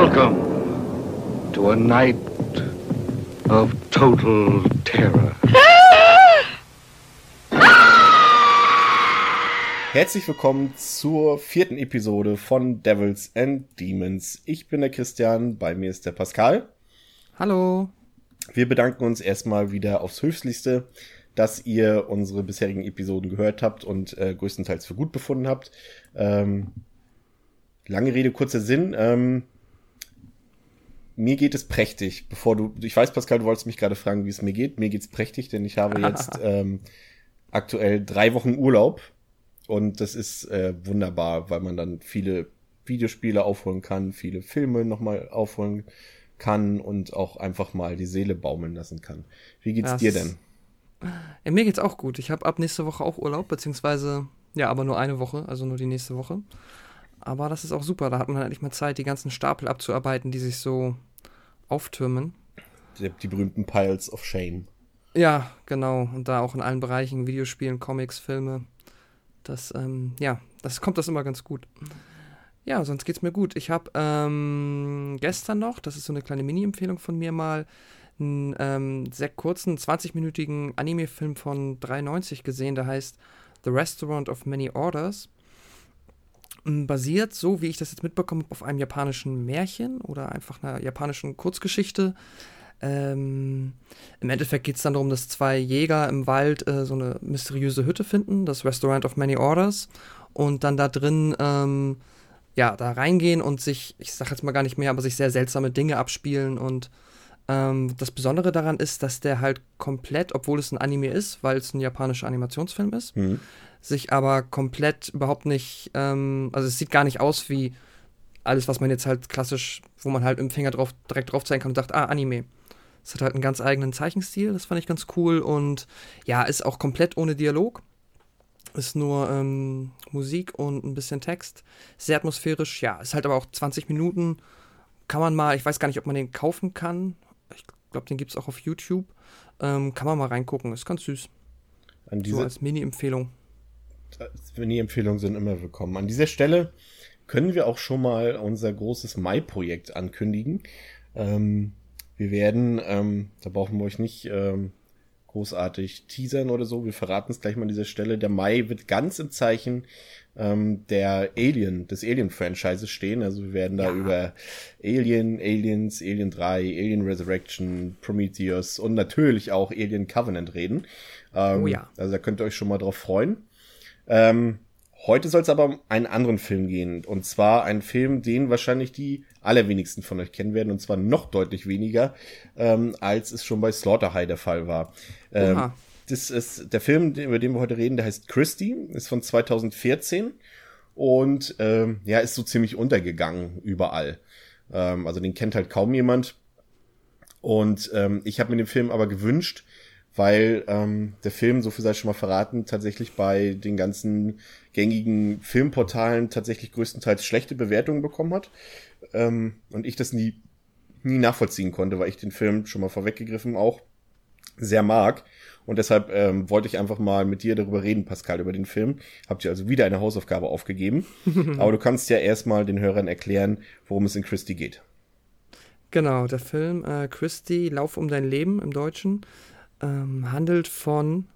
Welcome to a night of total terror. Herzlich willkommen zur vierten Episode von Devils and Demons. Ich bin der Christian, bei mir ist der Pascal. Hallo. Wir bedanken uns erstmal wieder aufs Höchstlichste, dass ihr unsere bisherigen Episoden gehört habt und äh, größtenteils für gut befunden habt. Ähm, lange Rede, kurzer Sinn. Ähm, mir geht es prächtig. Bevor du, ich weiß, Pascal, du wolltest mich gerade fragen, wie es mir geht. Mir geht's prächtig, denn ich habe jetzt ähm, aktuell drei Wochen Urlaub und das ist äh, wunderbar, weil man dann viele Videospiele aufholen kann, viele Filme nochmal aufholen kann und auch einfach mal die Seele baumeln lassen kann. Wie geht's das dir denn? Ja, mir geht's auch gut. Ich habe ab nächste Woche auch Urlaub, beziehungsweise ja, aber nur eine Woche, also nur die nächste Woche. Aber das ist auch super. Da hat man halt nicht mal Zeit, die ganzen Stapel abzuarbeiten, die sich so auftürmen. Die, die berühmten Piles of Shame. Ja, genau. Und da auch in allen Bereichen, Videospielen, Comics, Filme. Das, ähm, ja, das kommt das immer ganz gut. Ja, sonst geht's mir gut. Ich habe ähm, gestern noch, das ist so eine kleine Mini-Empfehlung von mir mal, einen ähm, sehr kurzen, 20-minütigen Anime-Film von 93 gesehen, der heißt The Restaurant of Many Orders. Basiert, so wie ich das jetzt mitbekommen habe, auf einem japanischen Märchen oder einfach einer japanischen Kurzgeschichte. Ähm, Im Endeffekt geht es dann darum, dass zwei Jäger im Wald äh, so eine mysteriöse Hütte finden, das Restaurant of Many Orders, und dann da drin ähm, ja, da reingehen und sich, ich sag jetzt mal gar nicht mehr, aber sich sehr seltsame Dinge abspielen. Und ähm, das Besondere daran ist, dass der halt komplett, obwohl es ein Anime ist, weil es ein japanischer Animationsfilm ist, mhm. sich aber komplett überhaupt nicht, ähm, also es sieht gar nicht aus wie alles, was man jetzt halt klassisch, wo man halt im Finger drauf, direkt drauf zeigen kann und sagt, ah, Anime. Es hat halt einen ganz eigenen Zeichenstil, das fand ich ganz cool und ja, ist auch komplett ohne Dialog. Ist nur ähm, Musik und ein bisschen Text. Sehr atmosphärisch, ja, ist halt aber auch 20 Minuten. Kann man mal, ich weiß gar nicht, ob man den kaufen kann. Ich glaube, den gibt es auch auf YouTube. Ähm, kann man mal reingucken, ist ganz süß. An diese, so als Mini-Empfehlung. Mini-Empfehlungen sind immer willkommen. An dieser Stelle können wir auch schon mal unser großes Mai-Projekt ankündigen. Ähm, wir werden, ähm, da brauchen wir euch nicht ähm, großartig teasern oder so, wir verraten es gleich mal an dieser Stelle. Der Mai wird ganz im Zeichen ähm, der Alien, des Alien-Franchises stehen. Also wir werden da ja. über Alien, Aliens, Alien 3, Alien Resurrection, Prometheus und natürlich auch Alien Covenant reden. Ähm, oh ja. Also da könnt ihr euch schon mal drauf freuen. Ähm, Heute soll es aber um einen anderen Film gehen. Und zwar einen Film, den wahrscheinlich die allerwenigsten von euch kennen werden. Und zwar noch deutlich weniger, ähm, als es schon bei Slaughter High der Fall war. Ähm, das ist der Film, über den wir heute reden, der heißt Christie, ist von 2014 und ähm, ja, ist so ziemlich untergegangen überall. Ähm, also den kennt halt kaum jemand. Und ähm, ich habe mir den Film aber gewünscht, weil ähm, der Film, so viel sei schon mal verraten, tatsächlich bei den ganzen gängigen Filmportalen tatsächlich größtenteils schlechte Bewertungen bekommen hat. Ähm, und ich das nie, nie nachvollziehen konnte, weil ich den Film schon mal vorweggegriffen auch sehr mag. Und deshalb ähm, wollte ich einfach mal mit dir darüber reden, Pascal, über den Film. Habt ihr also wieder eine Hausaufgabe aufgegeben. Aber du kannst ja erstmal den Hörern erklären, worum es in Christie geht. Genau, der Film äh, Christie, Lauf um dein Leben im Deutschen ähm, handelt von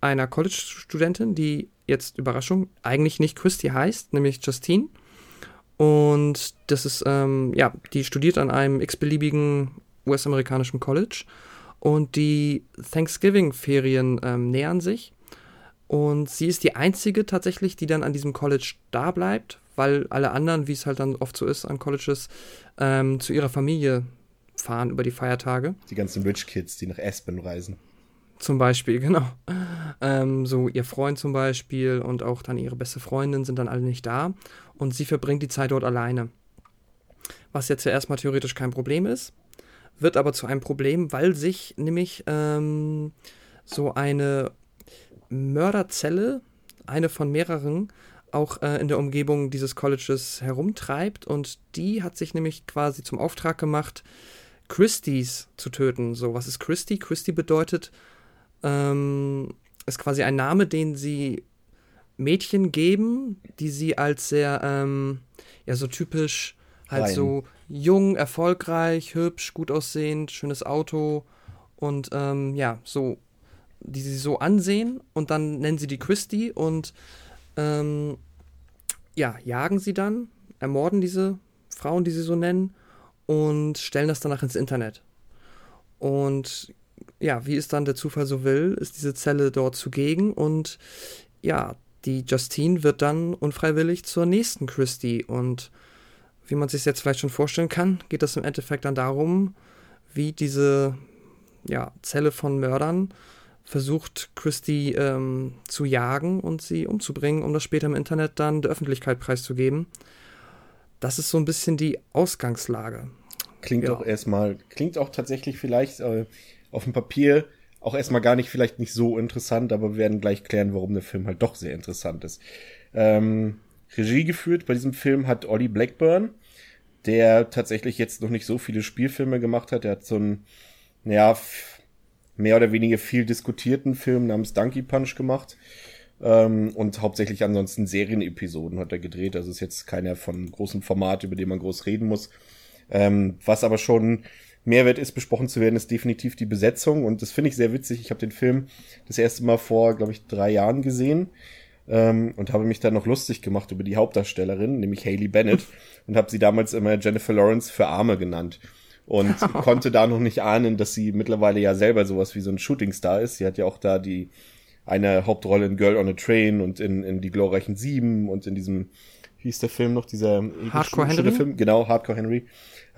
einer College-Studentin, die jetzt Überraschung eigentlich nicht Christy heißt, nämlich Justine. Und das ist, ähm, ja, die studiert an einem x-beliebigen US-amerikanischen College. Und die Thanksgiving-Ferien ähm, nähern sich. Und sie ist die einzige tatsächlich, die dann an diesem College da bleibt, weil alle anderen, wie es halt dann oft so ist an Colleges, ähm, zu ihrer Familie fahren über die Feiertage. Die ganzen Rich Kids, die nach Aspen reisen. Zum Beispiel, genau. Ähm, so ihr Freund zum Beispiel und auch dann ihre beste Freundin sind dann alle nicht da und sie verbringt die Zeit dort alleine. Was jetzt ja erstmal theoretisch kein Problem ist, wird aber zu einem Problem, weil sich nämlich ähm, so eine Mörderzelle, eine von mehreren, auch äh, in der Umgebung dieses Colleges herumtreibt und die hat sich nämlich quasi zum Auftrag gemacht, Christies zu töten. So, was ist Christie? Christie bedeutet, ähm, ist quasi ein Name, den sie Mädchen geben, die sie als sehr, ähm, ja, so typisch Halt Rein. so jung, erfolgreich, hübsch, gut aussehend, schönes Auto und ähm, ja, so, die sie so ansehen und dann nennen sie die Christie und ähm, ja, jagen sie dann, ermorden diese Frauen, die sie so nennen und stellen das danach ins Internet. Und ja, wie es dann der Zufall so will, ist diese Zelle dort zugegen und ja, die Justine wird dann unfreiwillig zur nächsten Christie und wie man sich jetzt vielleicht schon vorstellen kann, geht es im Endeffekt dann darum, wie diese ja, Zelle von Mördern versucht, Christie ähm, zu jagen und sie umzubringen, um das später im Internet dann der Öffentlichkeit preiszugeben. Das ist so ein bisschen die Ausgangslage. Klingt Ja. auch erstmal, klingt auch tatsächlich vielleicht äh, auf dem Papier auch erstmal gar nicht, vielleicht nicht so interessant, aber wir werden gleich klären, warum der Film halt doch sehr interessant ist. Ähm, Regie geführt bei diesem Film hat Ollie Blackburn, der tatsächlich jetzt noch nicht so viele Spielfilme gemacht hat. Er hat so einen, ja, f- mehr oder weniger viel diskutierten Film namens Donkey Punch gemacht. Ähm, und hauptsächlich ansonsten Serienepisoden hat er gedreht. Also ist jetzt keiner von großem Format, über den man groß reden muss. Ähm, was aber schon Mehrwert ist, besprochen zu werden, ist definitiv die Besetzung. Und das finde ich sehr witzig. Ich habe den Film das erste Mal vor, glaube ich, drei Jahren gesehen ähm, und habe mich dann noch lustig gemacht über die Hauptdarstellerin, nämlich Hayley Bennett, und habe sie damals immer Jennifer Lawrence für Arme genannt. Und konnte da noch nicht ahnen, dass sie mittlerweile ja selber sowas wie so ein Shootingstar ist. Sie hat ja auch da die eine Hauptrolle in Girl on a Train und in, in die glorreichen Sieben und in diesem, wie hieß der Film noch, dieser ewig Hardcore Henry? Film? Genau, Hardcore Henry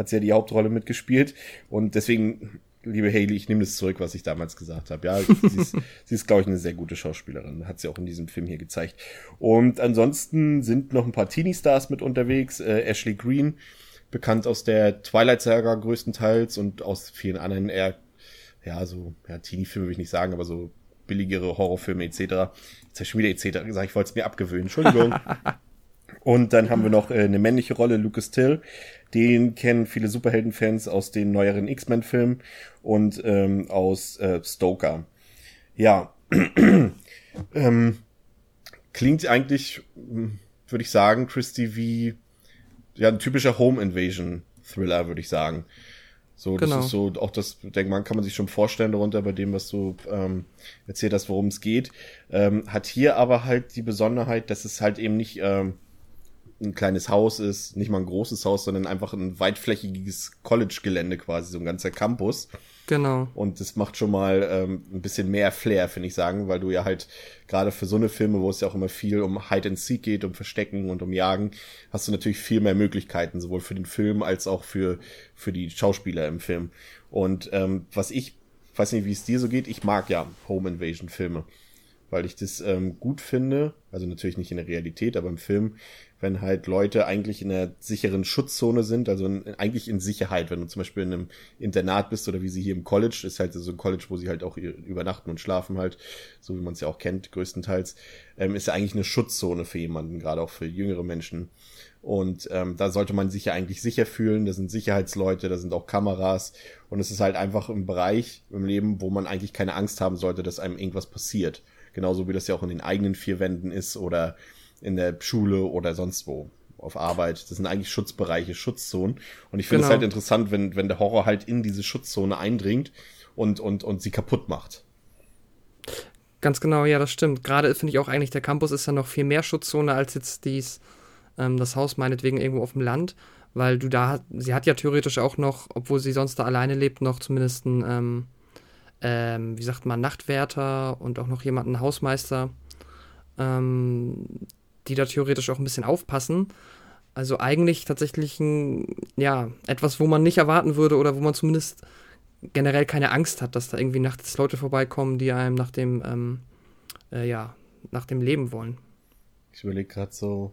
hat sie ja die Hauptrolle mitgespielt. Und deswegen, liebe Haley, ich nehme das zurück, was ich damals gesagt habe. Ja, sie ist, sie ist glaube ich, eine sehr gute Schauspielerin. Hat sie auch in diesem Film hier gezeigt. Und ansonsten sind noch ein paar Teenie-Stars mit unterwegs. Äh, Ashley Green, bekannt aus der Twilight-Saga größtenteils und aus vielen anderen eher, ja, so, ja, Teenie-Filme will ich nicht sagen, aber so billigere Horrorfilme etc. Jetzt habe ich schon wieder etc. gesagt, ich wollte es mir abgewöhnen. Entschuldigung. Und dann haben wir noch äh, eine männliche Rolle, Lucas Till. Den kennen viele Superheldenfans aus den neueren X-Men-Filmen und ähm, aus äh, Stoker. Ja, ähm, klingt eigentlich, würde ich sagen, Christy, wie ja, ein typischer Home Invasion Thriller, würde ich sagen. So, das Genau. ist so, auch das, denke man, kann man sich schon vorstellen darunter, bei dem, was du ähm, erzählt hast, worum es geht. Ähm, hat hier aber halt die Besonderheit, dass es halt eben nicht ähm, ein kleines Haus ist, nicht mal ein großes Haus, sondern einfach ein weitflächiges College-Gelände quasi, so ein ganzer Campus. Genau. Und das macht schon mal ähm, ein bisschen mehr Flair, finde ich sagen, weil du ja halt gerade für so eine Filme, wo es ja auch immer viel um Hide and Seek geht, um Verstecken und um Jagen, hast du natürlich viel mehr Möglichkeiten, sowohl für den Film als auch für, für die Schauspieler im Film. Und ähm, was ich, weiß nicht, wie es dir so geht, ich mag ja Home Invasion Filme, weil ich das ähm, gut finde, also natürlich nicht in der Realität, aber im Film, wenn halt Leute eigentlich in einer sicheren Schutzzone sind, also in, eigentlich in Sicherheit, wenn du zum Beispiel in einem Internat bist oder wie sie hier im College, ist halt so ein College, wo sie halt auch übernachten und schlafen halt, so wie man es ja auch kennt, größtenteils, ähm, ist ja eigentlich eine Schutzzone für jemanden, gerade auch für jüngere Menschen. Und ähm, da sollte man sich ja eigentlich sicher fühlen. Da sind Sicherheitsleute, da sind auch Kameras. Und es ist halt einfach ein Bereich im Leben, wo man eigentlich keine Angst haben sollte, dass einem irgendwas passiert. Genauso wie das ja auch in den eigenen vier Wänden ist oder in der Schule oder sonst wo auf Arbeit. Das sind eigentlich Schutzbereiche, Schutzzonen. Und ich finde es Genau. halt interessant, wenn, wenn der Horror halt in diese Schutzzone eindringt und, und, und sie kaputt macht. Ganz genau, ja, das stimmt. Gerade finde ich auch eigentlich, der Campus ist ja noch viel mehr Schutzzone als jetzt dies, ähm, das Haus meinetwegen irgendwo auf dem Land, weil du da, sie hat ja theoretisch auch noch, obwohl sie sonst da alleine lebt, noch zumindest einen, ähm, ähm, wie sagt man, Nachtwärter und auch noch jemanden, Hausmeister, ähm, die da theoretisch auch ein bisschen aufpassen. Also eigentlich tatsächlich ein, ja, etwas, wo man nicht erwarten würde oder wo man zumindest generell keine Angst hat, dass da irgendwie nachts Leute vorbeikommen, die einem nach dem, ähm, äh, ja, nach dem Leben wollen. Ich überlege gerade so,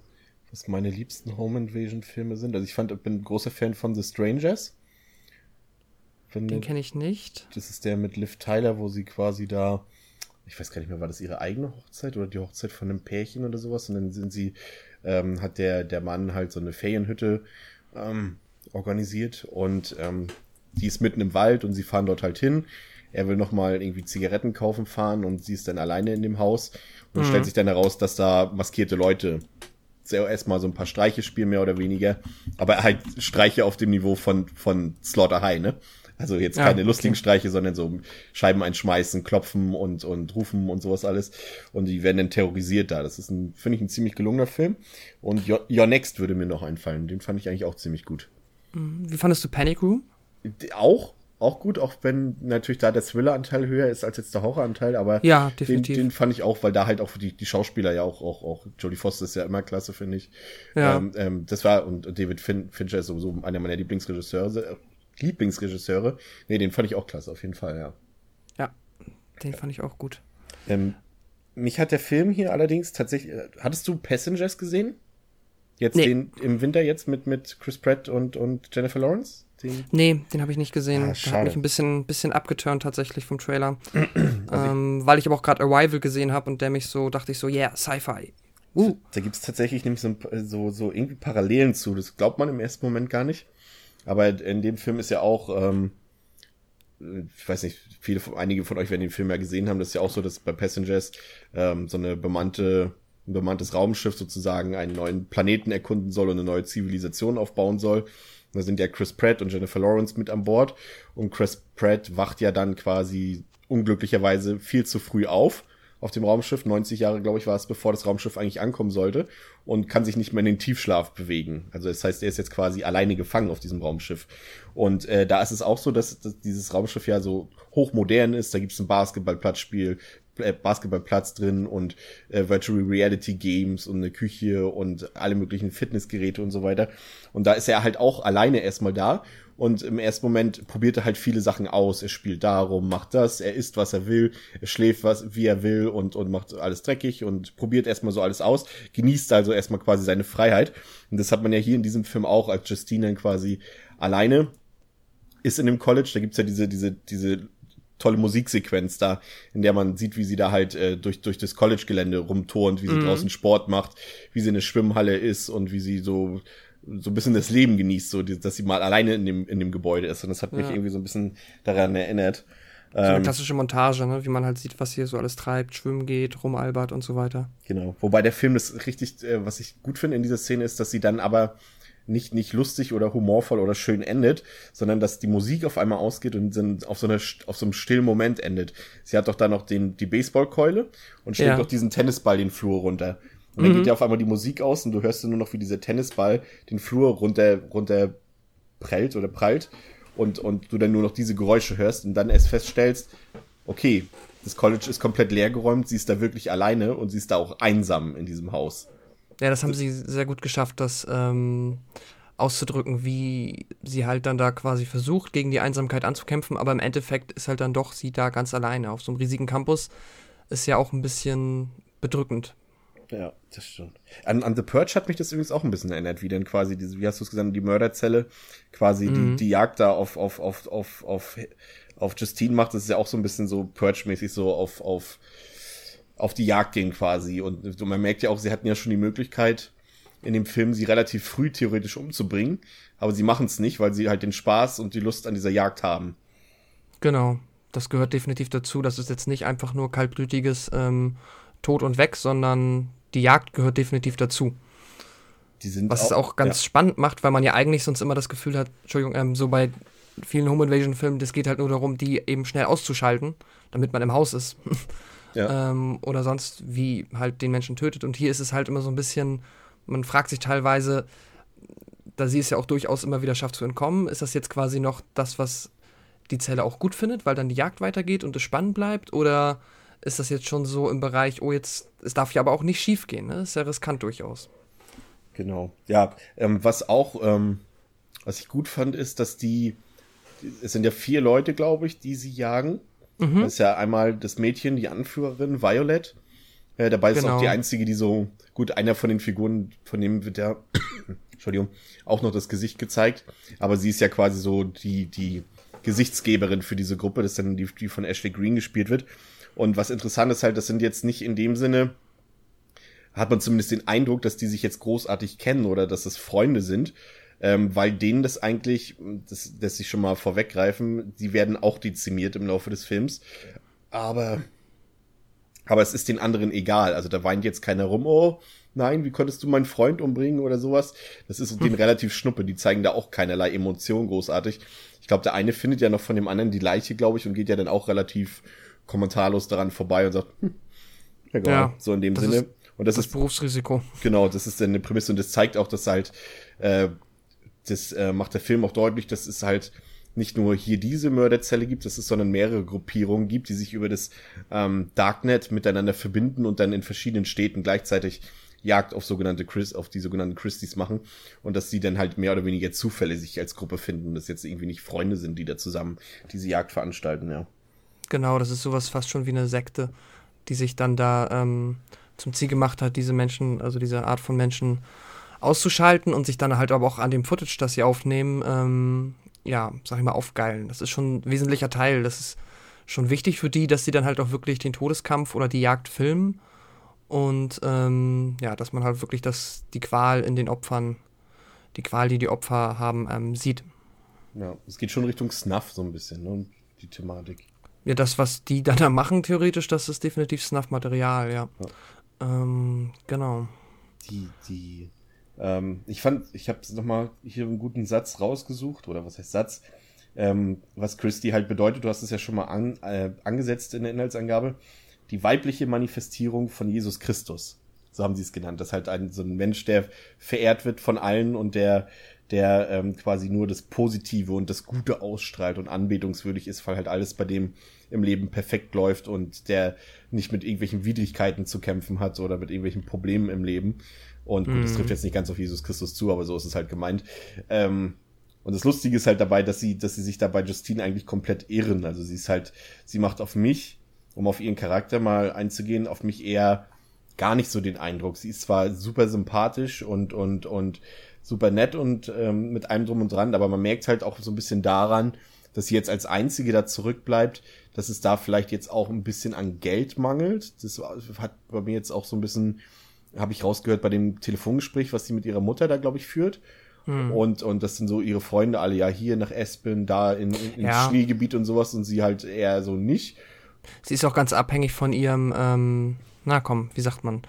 was meine liebsten Home Invasion Filme sind. Also ich fand, ich bin ein großer Fan von The Strangers. Wenn Den kenne ich nicht. Das ist der mit Liv Tyler, wo sie quasi da, ich weiß gar nicht mehr, war das ihre eigene Hochzeit oder die Hochzeit von einem Pärchen oder sowas? Und dann sind sie, ähm, hat der, der Mann halt so eine Ferienhütte ähm, organisiert und ähm, die ist mitten im Wald und sie fahren dort halt hin. Er will nochmal irgendwie Zigaretten kaufen fahren und sie ist dann alleine in dem Haus. Und Mhm. stellt sich dann heraus, dass da maskierte Leute erstmal so ein paar Streiche spielen, mehr oder weniger. Aber halt Streiche auf dem Niveau von, von Slaughter High, ne? Also jetzt Ja, keine okay. lustigen Streiche, sondern so Scheiben einschmeißen, klopfen und, und rufen und sowas alles. Und die werden dann terrorisiert da. Das ist ein, finde ich, ein ziemlich gelungener Film. Und Your, Your Next würde mir noch einfallen. Den fand ich eigentlich auch ziemlich gut. Wie fandest du Panic Room? Auch, auch gut, auch wenn natürlich da der Thriller-Anteil höher ist als jetzt der Horror-Anteil, aber Ja, den, definitiv. den fand ich auch, weil da halt auch die, die Schauspieler ja auch, auch, auch, Jodie Foster ist ja immer klasse, finde ich. Ja. Ähm, ähm, das war, und David fin Fincher ist sowieso einer meiner Lieblingsregisseure, Lieblingsregisseure. Nee, den fand ich auch klasse, auf jeden Fall, ja. Ja, den fand ich auch gut. Ähm, mich hat der Film hier allerdings tatsächlich, äh, hattest du Passengers gesehen? Jetzt Nee. den im Winter jetzt mit, mit Chris Pratt und, und Jennifer Lawrence? Den, Nee, den habe ich nicht gesehen. Ah, Der schade. hat mich ein bisschen, bisschen abgeturnt tatsächlich vom Trailer. ähm, weil ich aber auch gerade Arrival gesehen habe und der mich so, dachte ich so, yeah, Sci-Fi. Uh, Da gibt's tatsächlich nämlich so, ein- so, so irgendwie Parallelen zu. Das glaubt man im ersten Moment gar nicht. Aber in dem Film ist ja auch, ähm, ich weiß nicht, viele, einige von euch werden den Film ja gesehen haben. Das ist ja auch so, dass bei Passengers ähm, so eine bemannte, ein bemanntes Raumschiff sozusagen einen neuen Planeten erkunden soll und eine neue Zivilisation aufbauen soll. Da sind ja Chris Pratt und Jennifer Lawrence mit an Bord. Und Chris Pratt wacht ja dann quasi unglücklicherweise viel zu früh auf auf dem Raumschiff. 90 Jahre, glaube ich, war es, bevor das Raumschiff eigentlich ankommen sollte. Und kann sich nicht mehr in den Tiefschlaf bewegen. Also das heißt, er ist jetzt quasi alleine gefangen auf diesem Raumschiff. Und äh, da ist es auch so, dass, dass dieses Raumschiff ja so hochmodern ist. Da gibt es ein Basketballplatzspiel, äh, Basketballplatz drin und äh, Virtual Reality Games und eine Küche und alle möglichen Fitnessgeräte und so weiter. Und da ist er halt auch alleine erstmal da. Und im ersten Moment probiert er halt viele Sachen aus. Er spielt darum, macht das, er isst, was er will, er schläft, was, wie er will und, und macht alles dreckig und probiert erstmal so alles aus, genießt also erstmal quasi seine Freiheit. Und das hat man ja hier in diesem Film auch, als Justine dann quasi alleine ist in dem College. Da gibt's ja diese, diese, diese tolle Musiksequenz da, in der man sieht, wie sie da halt äh, durch, durch das College-Gelände rumturnt, wie sie draußen Sport macht, wie sie in der Schwimmhalle ist und wie sie so so ein bisschen das Leben genießt, so dass sie mal alleine in dem in dem Gebäude ist und das hat mich Ja. irgendwie so ein bisschen daran erinnert. so eine Ähm, klassische Montage, ne? wie man halt sieht, was hier so alles treibt, schwimmen geht, rumalbert und so weiter. Genau. Wobei der Film das richtig, äh, was ich gut finde in dieser Szene ist, dass sie dann aber nicht, nicht lustig oder humorvoll oder schön endet, sondern dass die Musik auf einmal ausgeht und dann auf so, einer, auf so einem stillen Moment endet. Sie hat doch da noch den, die Baseballkeule und schlägt Ja. doch diesen Tennisball den Flur runter. Und dann geht ja auf einmal die Musik aus und du hörst nur noch, wie dieser Tennisball den Flur runter, runter prellt oder prallt und, und du dann nur noch diese Geräusche hörst und dann erst feststellst, okay, das College ist komplett leergeräumt, sie ist da wirklich alleine und sie ist da auch einsam in diesem Haus. Ja, das haben sie sehr gut geschafft, das ähm, auszudrücken, wie sie halt dann da quasi versucht, gegen die Einsamkeit anzukämpfen, aber im Endeffekt ist halt dann doch sie da ganz alleine auf so einem riesigen Campus. Ist ja auch ein bisschen bedrückend. Ja, das stimmt. An, an The Purge hat mich das übrigens auch ein bisschen erinnert, wie denn quasi diese, wie hast du es gesagt, die Mörderzelle quasi die, die Jagd da auf, auf, auf, auf, auf, auf Justine macht. Das ist ja auch so ein bisschen so Purge-mäßig so auf, auf, auf die Jagd gehen quasi. Und man merkt ja auch, sie hatten ja schon die Möglichkeit, in dem Film sie relativ früh theoretisch umzubringen, aber sie machen es nicht, weil sie halt den Spaß und die Lust an dieser Jagd haben. Genau, das gehört definitiv dazu. Das ist jetzt nicht einfach nur kaltblütiges ähm, Tod und Weg, sondern die Jagd gehört definitiv dazu. Was es auch ganz spannend macht, weil man ja eigentlich sonst immer das Gefühl hat, Entschuldigung, ähm, so bei vielen Home Invasion Filmen, das geht halt nur darum, die eben schnell auszuschalten, damit man im Haus ist. Ja. ähm, oder sonst wie halt den Menschen tötet. Und hier ist es halt immer so ein bisschen, man fragt sich teilweise, da sie es ja auch durchaus immer wieder schafft zu entkommen, ist das jetzt quasi noch das, was die Zelle auch gut findet, weil dann die Jagd weitergeht und es spannend bleibt? Oder ist das jetzt schon so im Bereich, oh, jetzt, es darf ja aber auch nicht schief gehen, ne? Ist ja riskant durchaus. Genau. Ja, ähm, was auch, ähm, was ich gut fand, ist, dass die, es sind ja vier Leute, glaube ich, die sie jagen. Mhm. Das ist ja einmal das Mädchen, die Anführerin, Violet. Äh, dabei ist Genau. auch die einzige, die so, gut, einer von den Figuren, von dem wird ja, Entschuldigung, auch noch das Gesicht gezeigt. Aber sie ist ja quasi so die, die Gesichtsgeberin für diese Gruppe. Das ist dann die, die von Ashley Green gespielt wird. Und was interessant ist halt, das sind jetzt nicht in dem Sinne, hat man zumindest den Eindruck, dass die sich jetzt großartig kennen oder dass es Freunde sind, ähm, weil denen das eigentlich, das lässt sich schon mal vorweggreifen, die werden auch dezimiert im Laufe des Films, aber aber es ist den anderen egal. Also da weint jetzt keiner rum, oh, nein, wie konntest du meinen Freund umbringen oder sowas. Das ist denen relativ schnuppe, die zeigen da auch keinerlei Emotion großartig. Ich glaube, der eine findet ja noch von dem anderen die Leiche, glaube ich, und geht ja dann auch relativ kommentarlos daran vorbei und sagt, hm, egal, ja, so in dem Sinne. Ist, und das, das ist Berufsrisiko. Genau, das ist dann eine Prämisse und das zeigt auch, dass halt, äh, das äh, macht der Film auch deutlich, dass es halt nicht nur hier diese Mörderzelle gibt, dass es sondern mehrere Gruppierungen gibt, die sich über das ähm, Darknet miteinander verbinden und dann in verschiedenen Städten gleichzeitig Jagd auf sogenannte Chris, auf die sogenannten Christies machen und dass sie dann halt mehr oder weniger Zufälle sich als Gruppe finden und dass jetzt irgendwie nicht Freunde sind, die da zusammen diese Jagd veranstalten, ja. Genau, das ist sowas fast schon wie eine Sekte, die sich dann da ähm, zum Ziel gemacht hat, diese Menschen, also diese Art von Menschen auszuschalten und sich dann halt aber auch an dem Footage, das sie aufnehmen, ähm, ja, sag ich mal, aufgeilen. Das ist schon ein wesentlicher Teil. Das ist schon wichtig für die, dass sie dann halt auch wirklich den Todeskampf oder die Jagd filmen und ähm, ja, dass man halt wirklich das, die Qual in den Opfern, die Qual, die die Opfer haben, ähm, sieht. Ja, es geht schon Richtung Snuff so ein bisschen, ne? Die Thematik. Ja, das, was die dann da machen, theoretisch, das ist definitiv Snuff-Material, ja. ja. Ähm, genau. Die, die, ähm, ich fand, ich habe nochmal hier einen guten Satz rausgesucht, oder was heißt Satz, ähm, was Christie halt bedeutet, du hast es ja schon mal an, äh, angesetzt in der Inhaltsangabe die weibliche Manifestierung von Jesus Christus. So haben sie es genannt. Das ist halt ein, so ein Mensch, der verehrt wird von allen und der, der ähm, quasi nur das Positive und das Gute ausstrahlt und anbetungswürdig ist, weil halt alles bei dem im Leben perfekt läuft und der nicht mit irgendwelchen Widrigkeiten zu kämpfen hat oder mit irgendwelchen Problemen im Leben. Und gut, das mhm. trifft jetzt nicht ganz auf Jesus Christus zu, aber so ist es halt gemeint. Ähm, und das Lustige ist halt dabei, dass sie, dass sie sich dabei Justine eigentlich komplett irren. Also sie ist halt, sie macht auf mich um auf ihren Charakter mal einzugehen, auf mich eher gar nicht so den Eindruck. Sie ist zwar super sympathisch und, und, und super nett und ähm, mit allem drum und dran, aber man merkt halt auch so ein bisschen daran, dass sie jetzt als einzige da zurückbleibt, dass es da vielleicht jetzt auch ein bisschen an Geld mangelt. Das hat bei mir jetzt auch so ein bisschen, habe ich rausgehört bei dem Telefongespräch, was sie mit ihrer Mutter da, glaube ich, führt. Hm. Und, und das sind so ihre Freunde alle, ja, hier nach Espen, da in, in, ins ja. Schneegebiet und sowas und sie halt eher so nicht. Sie ist auch ganz abhängig von ihrem, ähm, na komm, wie sagt man,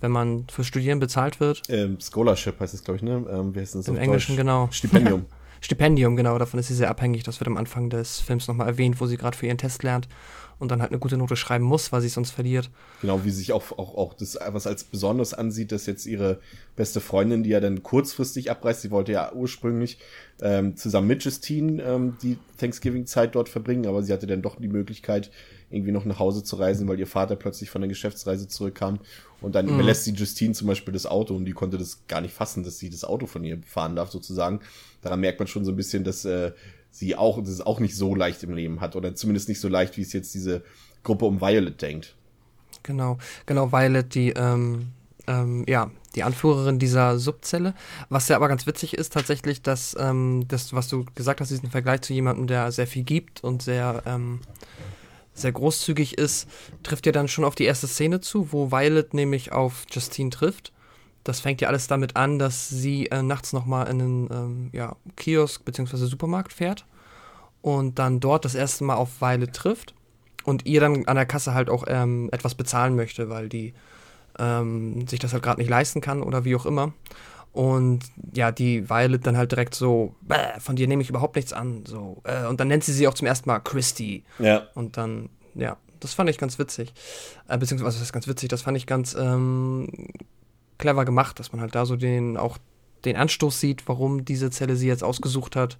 wenn man für Studieren bezahlt wird? Ähm, Scholarship heißt es, glaube ich, ne? Ähm, wie heißt das Im Englischen, Deutsch? genau. Stipendium. Stipendium, genau, davon ist sie sehr abhängig. Das wird am Anfang des Films nochmal erwähnt, wo sie gerade für ihren Test lernt und dann halt eine gute Note schreiben muss, weil sie sonst verliert. Genau, wie sich auch, auch, auch das was als besonders ansieht, dass jetzt ihre beste Freundin, die ja dann kurzfristig abreist, sie wollte ja ursprünglich ähm, zusammen mit Justine ähm, die Thanksgiving-Zeit dort verbringen, aber sie hatte dann doch die Möglichkeit, irgendwie noch nach Hause zu reisen, weil ihr Vater plötzlich von der Geschäftsreise zurückkam. Und dann mhm. überlässt sie Justine zum Beispiel das Auto und die konnte das gar nicht fassen, dass sie das Auto von ihr fahren darf, sozusagen. Daran merkt man schon so ein bisschen, dass äh, sie auch, das ist auch nicht so leicht im Leben hat oder zumindest nicht so leicht, wie es jetzt diese Gruppe um Violet denkt. Genau, genau, Violet, die, ähm, ähm, ja, die Anführerin dieser Subzelle. Was ja aber ganz witzig ist tatsächlich, dass ähm, das, was du gesagt hast, diesen Vergleich zu jemandem, der sehr viel gibt und sehr, ähm, sehr großzügig ist, trifft ja dann schon auf die erste Szene zu, wo Violet nämlich auf Justine trifft. Das fängt ja alles damit an, dass sie äh, nachts nochmal in einen ähm, ja, Kiosk bzw. Supermarkt fährt und dann dort das erste Mal auf Violet trifft und ihr dann an der Kasse halt auch ähm, etwas bezahlen möchte, weil die ähm, sich das halt gerade nicht leisten kann oder wie auch immer. Und ja, die Violet dann halt direkt so, von dir nehme ich überhaupt nichts an. So. Äh, und dann nennt sie sie auch zum ersten Mal Christy. Ja. Und dann, ja, das fand ich ganz witzig. Äh, beziehungsweise, das ist ganz witzig, das fand ich ganz ähm, clever gemacht, dass man halt da so den, auch den Anstoß sieht, warum diese Zelle sie jetzt ausgesucht hat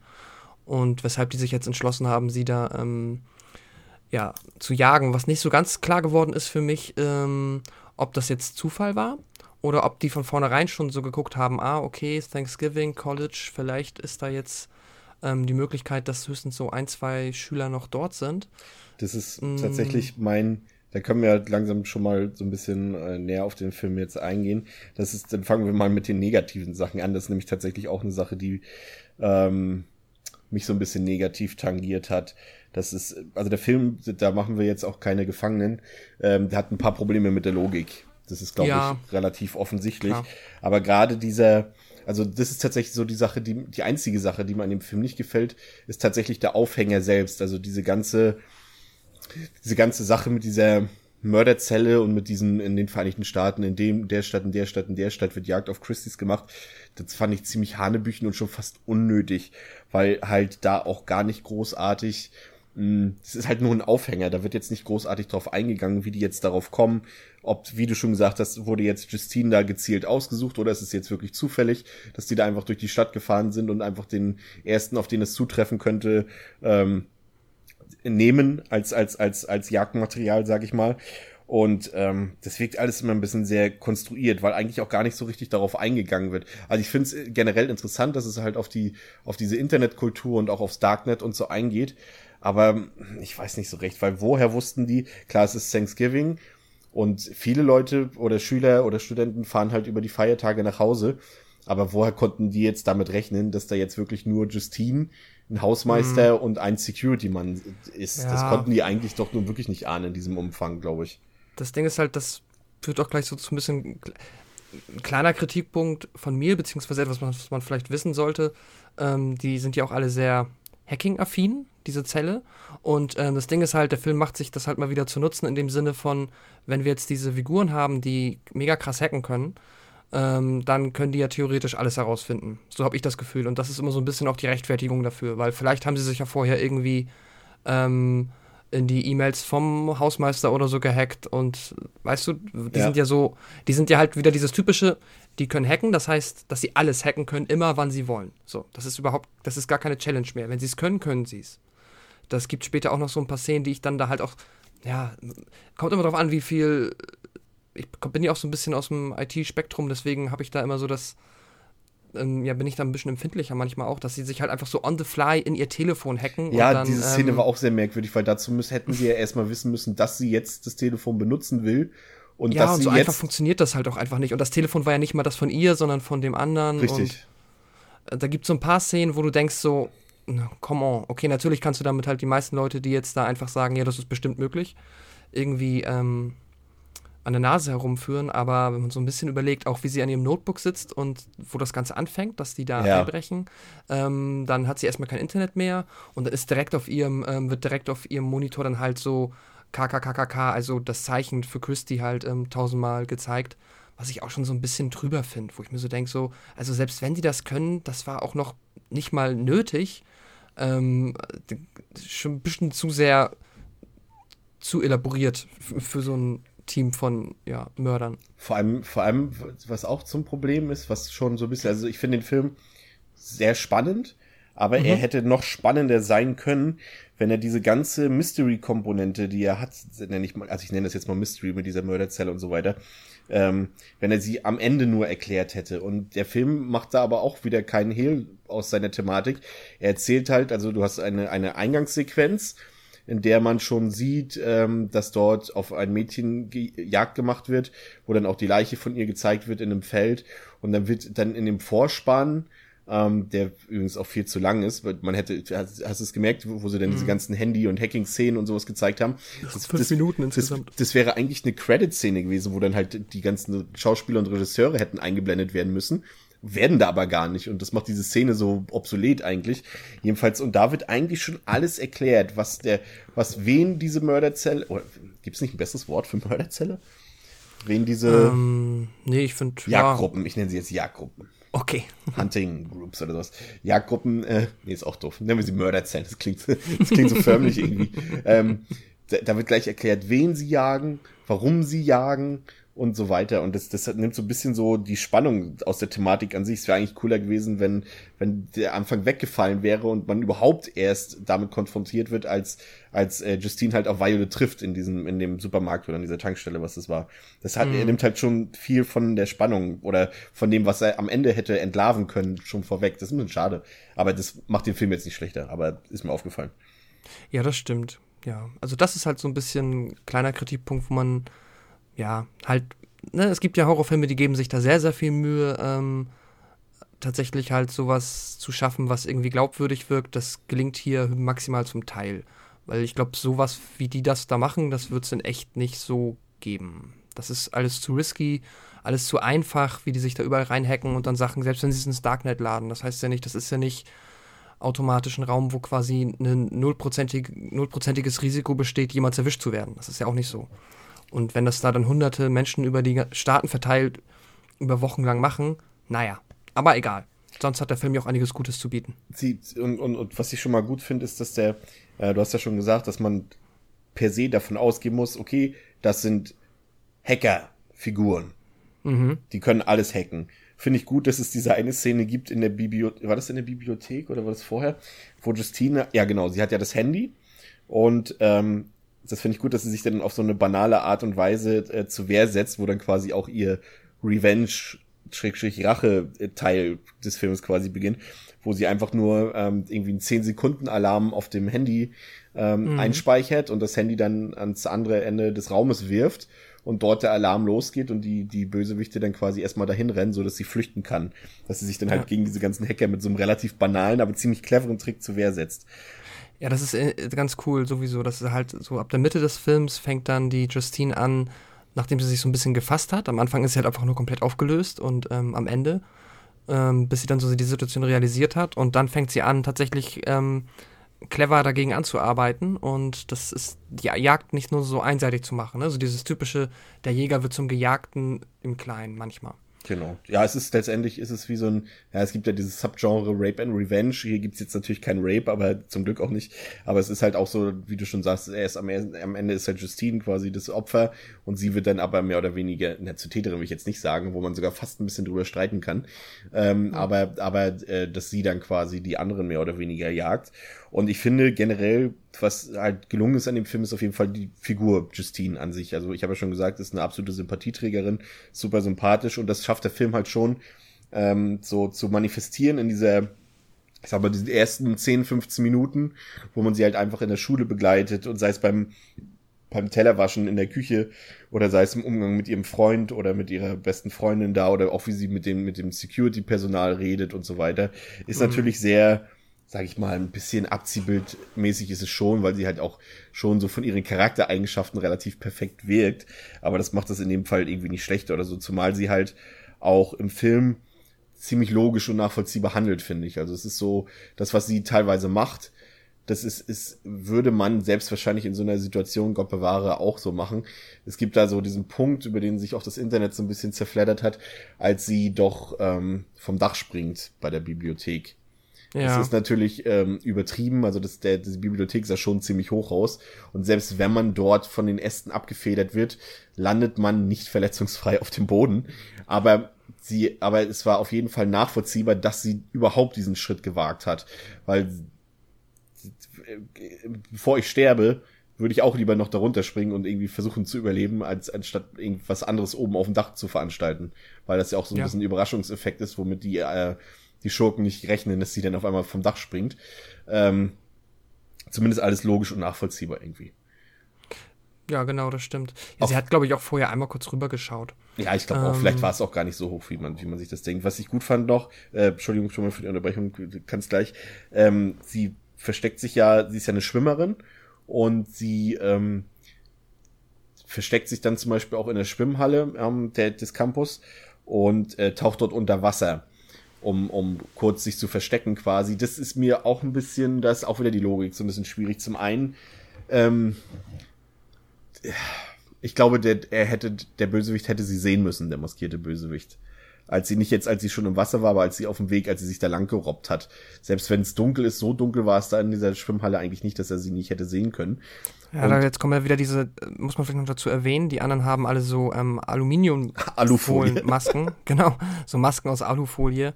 und weshalb die sich jetzt entschlossen haben, sie da ähm, ja, zu jagen. Was nicht so ganz klar geworden ist für mich, ähm, ob das jetzt Zufall war oder ob die von vornherein schon so geguckt haben, ah, okay, Thanksgiving, College, vielleicht ist da jetzt ähm, die Möglichkeit, dass höchstens so ein, zwei Schüler noch dort sind. Das ist mm. tatsächlich mein, da können wir halt langsam schon mal so ein bisschen äh, näher auf den Film jetzt eingehen. Das ist, dann fangen wir mal mit den negativen Sachen an. Das ist nämlich tatsächlich auch eine Sache, die ähm, mich so ein bisschen negativ tangiert hat. Das ist, also der Film, da machen wir jetzt auch keine Gefangenen, ähm, der hat ein paar Probleme mit der Logik. Das ist, glaube ja. ich, relativ offensichtlich. Klar. Aber gerade dieser, also das ist tatsächlich so die Sache, die, die einzige Sache, die mir an dem Film nicht gefällt, ist tatsächlich der Aufhänger selbst. Also diese ganze, diese ganze Sache mit dieser, Mörderzelle und mit diesen in den Vereinigten Staaten, in dem, der Stadt, in der Stadt, in der Stadt wird Jagd auf Christie's gemacht. Das fand ich ziemlich hanebüchen und schon fast unnötig, weil halt da auch gar nicht großartig es ist halt nur ein Aufhänger, da wird jetzt nicht großartig drauf eingegangen, wie die jetzt darauf kommen, ob, wie du schon gesagt hast, wurde jetzt Justine da gezielt ausgesucht oder ist es jetzt wirklich zufällig, dass die da einfach durch die Stadt gefahren sind und einfach den ersten, auf den es zutreffen könnte, ähm, nehmen als, als, als, als Jagdmaterial, sag ich mal. Und ähm, das wirkt alles immer ein bisschen sehr konstruiert, weil eigentlich auch gar nicht so richtig darauf eingegangen wird. Also ich finde es generell interessant, dass es halt auf die, auf diese Internetkultur und auch aufs Darknet und so eingeht. Aber ich weiß nicht so recht, weil woher wussten die, klar, es ist Thanksgiving und viele Leute oder Schüler oder Studenten fahren halt über die Feiertage nach Hause. Aber woher konnten die jetzt damit rechnen, dass da jetzt wirklich nur Justine, ein Hausmeister mhm. und ein Security-Mann ist? Ja. Das konnten die eigentlich doch nur wirklich nicht ahnen in diesem Umfang, glaube ich. Das Ding ist halt, das führt auch gleich so zu ein bisschen ein kleiner Kritikpunkt von mir, beziehungsweise etwas, was man vielleicht wissen sollte. Ähm, die sind ja auch alle sehr Hacking-affin, diese Zelle. Und ähm, das Ding ist halt, der Film macht sich das halt mal wieder zu nutzen, in dem Sinne von, wenn wir jetzt diese Figuren haben, die mega krass hacken können, ähm, dann können die ja theoretisch alles herausfinden. So habe ich das Gefühl. Und das ist immer so ein bisschen auch die Rechtfertigung dafür, weil vielleicht haben sie sich ja vorher irgendwie ähm, in die E-Mails vom Hausmeister oder so gehackt und weißt du, die ja. sind ja so, die sind ja halt wieder dieses typische, die können hacken, das heißt, dass sie alles hacken können, immer wann sie wollen. So, das ist überhaupt, das ist gar keine Challenge mehr. Wenn sie es können, können sie es. Das gibt später auch noch so ein paar Szenen, die ich dann da halt auch, ja, kommt immer darauf an, wie viel. Ich bin ja auch so ein bisschen aus dem IT-Spektrum, deswegen habe ich da immer so das, ähm, ja, bin ich da ein bisschen empfindlicher manchmal auch, dass sie sich halt einfach so on the fly in ihr Telefon hacken. Ja, dann, diese Szene ähm, war auch sehr merkwürdig, weil dazu müssen, hätten sie ja erstmal wissen müssen, dass sie jetzt das Telefon benutzen will. Und ja, und so einfach funktioniert das halt auch einfach nicht. Und das Telefon war ja nicht mal das von ihr, sondern von dem anderen. Richtig. Und, äh, da gibt es so ein paar Szenen, wo du denkst so, come on, okay, natürlich kannst du damit halt die meisten Leute, die jetzt da einfach sagen, ja, das ist bestimmt möglich, irgendwie ähm, an der Nase herumführen, aber wenn man so ein bisschen überlegt, auch wie sie an ihrem Notebook sitzt und wo das Ganze anfängt, dass die da ja. einbrechen, ähm, dann hat sie erstmal kein Internet mehr und dann ist direkt auf ihrem, ähm, wird direkt auf ihrem Monitor dann halt so KKKKK, also das Zeichen für Christy halt ähm, tausendmal gezeigt, was ich auch schon so ein bisschen drüber finde, wo ich mir so denke, so, also selbst wenn die das können, das war auch noch nicht mal nötig, ähm, schon ein bisschen zu sehr zu elaboriert für so ein Team von ja, Mördern. Vor allem, vor allem, was auch zum Problem ist, was schon so ein bisschen, also ich finde den Film sehr spannend, aber mhm. er hätte noch spannender sein können, wenn er diese ganze Mystery-Komponente, die er hat, nenne ich mal, also ich nenne das jetzt mal Mystery mit dieser Mörderzelle und so weiter, ähm, wenn er sie am Ende nur erklärt hätte. Und der Film macht da aber auch wieder keinen Hehl aus seiner Thematik. Er erzählt halt, also du hast eine, eine Eingangssequenz, in der man schon sieht, ähm, dass dort auf ein Mädchen Jagd gemacht wird, wo dann auch die Leiche von ihr gezeigt wird in einem Feld. Und dann wird dann in dem Vorspann ähm, der übrigens auch viel zu lang ist, weil man hätte, hast, hast du es gemerkt, wo, wo sie denn mhm. diese ganzen Handy- und Hacking-Szenen und sowas gezeigt haben? Das, Fünf das, Minuten insgesamt. Das, das wäre eigentlich eine Credit-Szene gewesen, wo dann halt die ganzen Schauspieler und Regisseure hätten eingeblendet werden müssen werden da aber gar nicht und das macht diese Szene so obsolet eigentlich. Jedenfalls und da wird eigentlich schon alles erklärt, was der was wen diese Mörderzelle oder gibt's nicht ein besseres Wort für Mörderzelle? Wen diese ähm, nee, ich finde Jagdgruppen, ja. ich nenne sie jetzt Jagdgruppen. Okay. Hunting Groups oder sowas. Jagdgruppen, äh, nee, ist auch doof. Nennen wir sie Mörderzellen, das klingt, das klingt so förmlich irgendwie. Ähm, da, da wird gleich erklärt, wen sie jagen, warum sie jagen und so weiter. Und das, das nimmt so ein bisschen so die Spannung aus der Thematik an sich. Es wäre eigentlich cooler gewesen, wenn, wenn der Anfang weggefallen wäre und man überhaupt erst damit konfrontiert wird, als, als äh, Justine halt auf Violet trifft in diesem, in dem Supermarkt oder an dieser Tankstelle, was das war. Das hat, mhm. er nimmt halt schon viel von der Spannung oder von dem, was er am Ende hätte entlarven können, schon vorweg. Das ist ein bisschen schade. Aber das macht den Film jetzt nicht schlechter, aber ist mir aufgefallen. Ja, das stimmt. Ja, also das ist halt so ein bisschen ein kleiner Kritikpunkt, wo man ja, halt, ne, es gibt ja Horrorfilme, die geben sich da sehr, sehr viel Mühe, ähm, tatsächlich halt sowas zu schaffen, was irgendwie glaubwürdig wirkt. Das gelingt hier maximal zum Teil. Weil ich glaube, sowas, wie die das da machen, das wird es in echt nicht so geben. Das ist alles zu risky, alles zu einfach, wie die sich da überall reinhacken und dann Sachen, selbst wenn sie es ins Darknet laden. Das heißt ja nicht, das ist ja nicht automatisch ein Raum, wo quasi ein nullprozentig, nullprozentiges Risiko besteht, jemals erwischt zu werden. Das ist ja auch nicht so. Und wenn das da dann hunderte Menschen über die Staaten verteilt über Wochen lang machen, naja, aber egal. Sonst hat der Film ja auch einiges Gutes zu bieten. Sie, und, und, und was ich schon mal gut finde, ist, dass der, äh, du hast ja schon gesagt, dass man per se davon ausgehen muss, okay, das sind Hacker-Figuren. Mhm. Die können alles hacken. Finde ich gut, dass es diese eine Szene gibt in der Bibliothek. War das in der Bibliothek oder war das vorher? Wo Justine, ja genau, sie hat ja das Handy und ähm, das finde ich gut, dass sie sich dann auf so eine banale Art und Weise äh, zu Wehr setzt, wo dann quasi auch ihr Revenge Rache-Teil des Films quasi beginnt, wo sie einfach nur ähm, irgendwie einen 10-Sekunden-Alarm auf dem Handy ähm, mhm. einspeichert und das Handy dann ans andere Ende des Raumes wirft und dort der Alarm losgeht und die, die Bösewichte dann quasi erstmal dahin rennen, so dass sie flüchten kann. Dass sie sich dann halt gegen diese ganzen Hacker mit so einem relativ banalen, aber ziemlich cleveren Trick zur Wehr setzt. Ja, das ist äh, ganz cool sowieso. Das ist halt so ab der Mitte des Films fängt dann die Justine an, nachdem sie sich so ein bisschen gefasst hat. Am Anfang ist sie halt einfach nur komplett aufgelöst und ähm, am Ende, ähm, bis sie dann so die Situation realisiert hat. Und dann fängt sie an, tatsächlich ähm, clever dagegen anzuarbeiten und das ist die Jagd nicht nur so einseitig zu machen. Ne? Also dieses typische, der Jäger wird zum Gejagten im Kleinen manchmal. Genau. Ja, es ist letztendlich ist es wie so ein, ja, es gibt ja dieses Subgenre Rape and Revenge. Hier gibt's jetzt natürlich kein Rape, aber zum Glück auch nicht. Aber es ist halt auch so, wie du schon sagst, er ist am, am Ende ist halt Justine quasi das Opfer und sie wird dann aber mehr oder weniger, na, zur Täterin will ich jetzt nicht sagen, wo man sogar fast ein bisschen drüber streiten kann. Ähm, mhm. Aber, aber äh, dass sie dann quasi die anderen mehr oder weniger jagt. Und ich finde generell, was halt gelungen ist an dem Film, ist auf jeden Fall die Figur Justine an sich. Also ich habe ja schon gesagt, ist eine absolute Sympathieträgerin, super sympathisch und das schafft der Film halt schon ähm, so zu manifestieren in dieser, ich sag mal, diesen ersten 10, 15 Minuten, wo man sie halt einfach in der Schule begleitet und sei es beim beim Tellerwaschen in der Küche oder sei es im Umgang mit ihrem Freund oder mit ihrer besten Freundin da oder auch wie sie mit dem mit dem Security-Personal redet und so weiter, ist mhm. natürlich sehr sage ich mal, ein bisschen abziehbildmäßig ist es schon, weil sie halt auch schon so von ihren Charaktereigenschaften relativ perfekt wirkt. Aber das macht das in dem Fall irgendwie nicht schlechter oder so, zumal sie halt auch im Film ziemlich logisch und nachvollziehbar handelt, finde ich. Also es ist so, das, was sie teilweise macht, das ist, ist, würde man selbst wahrscheinlich in so einer Situation, Gott bewahre, auch so machen. Es gibt da so diesen Punkt, über den sich auch das Internet so ein bisschen zerfleddert hat, als sie doch ähm, vom Dach springt bei der Bibliothek ja. Das ist natürlich ähm, übertrieben, also das, der, die Bibliothek sah schon ziemlich hoch aus. Und selbst wenn man dort von den Ästen abgefedert wird, landet man nicht verletzungsfrei auf dem Boden. Aber sie, aber es war auf jeden Fall nachvollziehbar, dass sie überhaupt diesen Schritt gewagt hat. Weil bevor ich sterbe, würde ich auch lieber noch darunter springen und irgendwie versuchen zu überleben, als anstatt irgendwas anderes oben auf dem Dach zu veranstalten. Weil das ja auch so ein ja. bisschen Überraschungseffekt ist, womit die äh, die Schurken nicht rechnen, dass sie dann auf einmal vom Dach springt. Ähm, zumindest alles logisch und nachvollziehbar irgendwie. Ja, genau, das stimmt. Ja, sie hat, glaube ich, auch vorher einmal kurz rübergeschaut. Ja, ich glaube ähm, auch, vielleicht war es auch gar nicht so hoch, wie man, wie man sich das denkt. Was ich gut fand noch, äh, Entschuldigung schon mal für die Unterbrechung, kannst gleich, ähm, sie versteckt sich ja, sie ist ja eine Schwimmerin und sie ähm, versteckt sich dann zum Beispiel auch in der Schwimmhalle ähm, der, des Campus und äh, taucht dort unter Wasser um, um kurz sich zu verstecken quasi. Das ist mir auch ein bisschen, das ist auch wieder die Logik so ein bisschen schwierig. Zum einen, ähm, ich glaube, der, er hätte, der Bösewicht hätte sie sehen müssen, der maskierte Bösewicht. Als sie nicht jetzt, als sie schon im Wasser war, aber als sie auf dem Weg, als sie sich da lang gerobbt hat. Selbst wenn es dunkel ist, so dunkel war es da in dieser Schwimmhalle eigentlich nicht, dass er sie nicht hätte sehen können. Ja, da jetzt kommen ja wieder diese, muss man vielleicht noch dazu erwähnen, die anderen haben alle so ähm, Aluminium-Masken. genau, so Masken aus Alufolie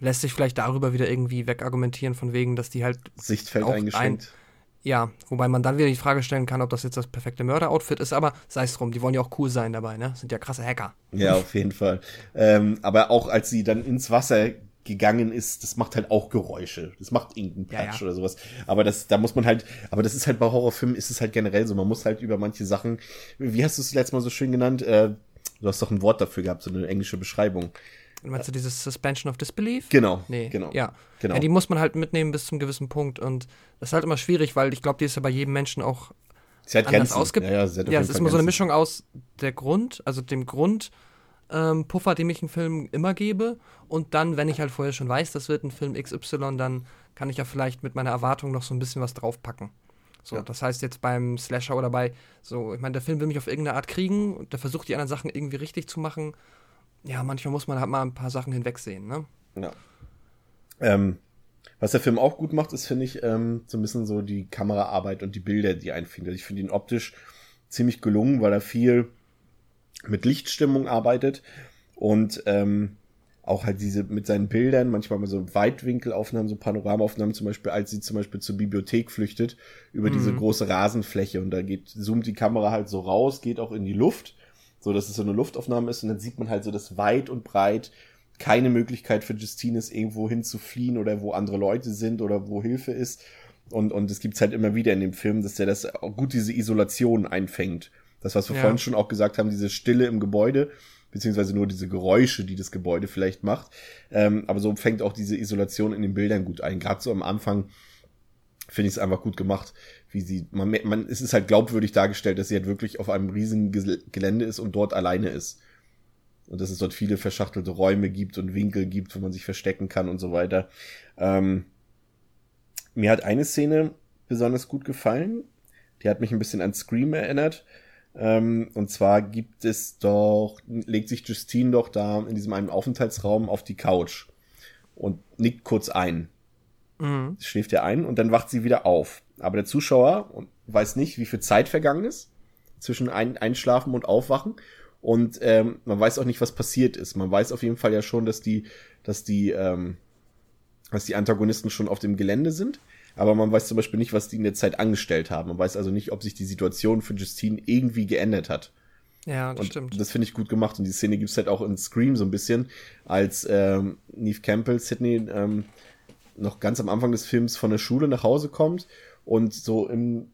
lässt sich vielleicht darüber wieder irgendwie wegargumentieren, von wegen, dass die halt. Sichtfeld eingeschränkt. Ein, ja, wobei man dann wieder die Frage stellen kann, ob das jetzt das perfekte Mörder-Outfit ist, aber sei es drum, die wollen ja auch cool sein dabei, ne? Sind ja krasse Hacker. Ja, auf jeden Fall. Ähm, aber auch als sie dann ins Wasser gegangen ist, das macht halt auch Geräusche. Das macht irgendeinen Patch ja, ja. oder sowas. Aber das, da muss man halt, aber das ist halt bei Horrorfilmen ist es halt generell so. Man muss halt über manche Sachen, wie hast du es letztes Mal so schön genannt? Äh, du hast doch ein Wort dafür gehabt, so eine englische Beschreibung. Meinst du dieses Suspension of Disbelief? Genau. Nee, genau. Ja. genau. ja, die muss man halt mitnehmen bis zum gewissen Punkt. Und das ist halt immer schwierig, weil ich glaube, die ist ja bei jedem Menschen auch sie hat anders ausgibt. Ja, ja, ja es ist immer so eine Mischung aus der Grund, also dem Grund, ähm, Puffer, den ich einen Film immer gebe. Und dann, wenn ich halt vorher schon weiß, das wird ein Film XY, dann kann ich ja vielleicht mit meiner Erwartung noch so ein bisschen was draufpacken. So, Ja. das heißt jetzt beim Slasher oder bei so, ich meine, der Film will mich auf irgendeine Art kriegen und der versucht die anderen Sachen irgendwie richtig zu machen. Ja, manchmal muss man halt mal ein paar Sachen hinwegsehen, ne? Ja. Ähm, was der Film auch gut macht, ist, finde ich, ähm, so ein bisschen so die Kameraarbeit und die Bilder, die einfängt. Also ich finde ihn optisch ziemlich gelungen, weil er viel mit Lichtstimmung arbeitet und ähm, auch halt diese mit seinen Bildern, manchmal mal so Weitwinkelaufnahmen, so Panoramaaufnahmen, zum Beispiel, als sie zum Beispiel zur Bibliothek flüchtet, über diese große Rasenfläche und da geht, zoomt die Kamera halt so raus, geht auch in die Luft, so dass es so eine Luftaufnahme ist und dann sieht man halt so das weit und breit keine Möglichkeit für Justines irgendwo hinzufliehen oder wo andere Leute sind oder wo Hilfe ist. Und, und es gibt's halt immer wieder in dem Film, dass der das auch gut diese Isolation einfängt. Das, was wir Ja. vorhin schon auch gesagt haben, diese Stille im Gebäude, beziehungsweise nur diese Geräusche, die das Gebäude vielleicht macht. Ähm, aber so fängt auch diese Isolation in den Bildern gut ein. Gerade so am Anfang finde ich es einfach gut gemacht, wie sie, man, man, es ist halt glaubwürdig dargestellt, dass sie halt wirklich auf einem riesigen Gel- Gelände ist und dort alleine ist. Und dass es dort viele verschachtelte Räume gibt und Winkel gibt, wo man sich verstecken kann und so weiter. Ähm, mir hat eine Szene besonders gut gefallen. Die hat mich ein bisschen an Scream erinnert. Ähm, und zwar gibt es doch, legt sich Justine doch da in diesem einen Aufenthaltsraum auf die Couch und nickt kurz ein. Mhm. Schläft ja ein und dann wacht sie wieder auf. Aber der Zuschauer weiß nicht, wie viel Zeit vergangen ist zwischen ein Einschlafen und Aufwachen. Und ähm, man weiß auch nicht, was passiert ist. Man weiß auf jeden Fall ja schon, dass die, dass die, ähm, dass die Antagonisten schon auf dem Gelände sind. Aber man weiß zum Beispiel nicht, was die in der Zeit angestellt haben. Man weiß also nicht, ob sich die Situation für Justine irgendwie geändert hat. Ja, das Und stimmt. das finde ich gut gemacht. Und die Szene gibt's halt auch in Scream so ein bisschen, als ähm, Neve Campbell, Sydney, ähm, noch ganz am Anfang des Films von der Schule nach Hause kommt und so im,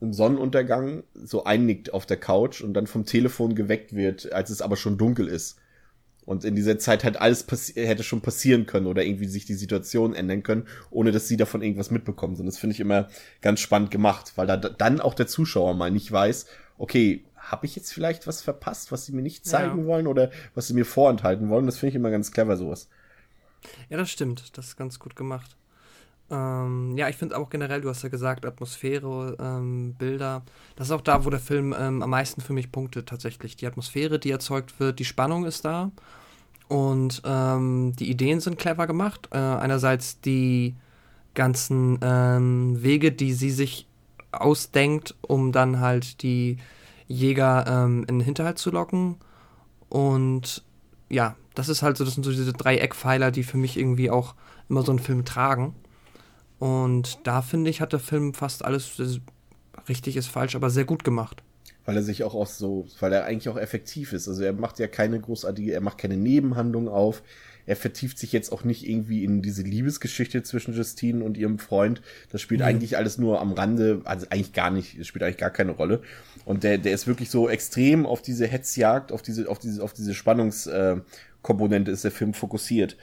im Sonnenuntergang so einnickt auf der Couch und dann vom Telefon geweckt wird, als es aber schon dunkel ist. Und in dieser Zeit halt alles hätte schon passieren können oder irgendwie sich die Situation ändern können, ohne dass sie davon irgendwas mitbekommt. Und das finde ich immer ganz spannend gemacht, weil da dann auch der Zuschauer mal nicht weiß, okay, habe ich jetzt vielleicht was verpasst, was sie mir nicht zeigen Ja. wollen oder was sie mir vorenthalten wollen. Das finde ich immer ganz clever, sowas. Ja, das stimmt. Das ist ganz gut gemacht. Ähm, ja, ich finde auch generell, du hast ja gesagt, Atmosphäre, ähm, Bilder. Das ist auch da, wo der Film ähm, am meisten für mich punktet, tatsächlich. Die Atmosphäre, die erzeugt wird, die Spannung ist da. Und ähm, die Ideen sind clever gemacht. Äh, einerseits die ganzen ähm, Wege, die sie sich ausdenkt, um dann halt die Jäger ähm, in den Hinterhalt zu locken. Und ja, das ist halt so, das sind so diese drei Eckpfeiler, die für mich irgendwie auch immer so einen Film tragen. Und da finde ich, hat der Film fast alles das richtig ist falsch, aber sehr gut gemacht. Weil er sich auch aus so, weil er eigentlich auch effektiv ist. Also er macht ja keine großartige, er macht keine Nebenhandlung auf. Er vertieft sich jetzt auch nicht irgendwie in diese Liebesgeschichte zwischen Justine und ihrem Freund. Das spielt Mhm. eigentlich alles nur am Rande, also eigentlich gar nicht, es spielt eigentlich gar keine Rolle. Und der, der ist wirklich so extrem auf diese Hetzjagd, auf diese, auf diese, auf diese Spannungskomponente äh, ist der Film fokussiert.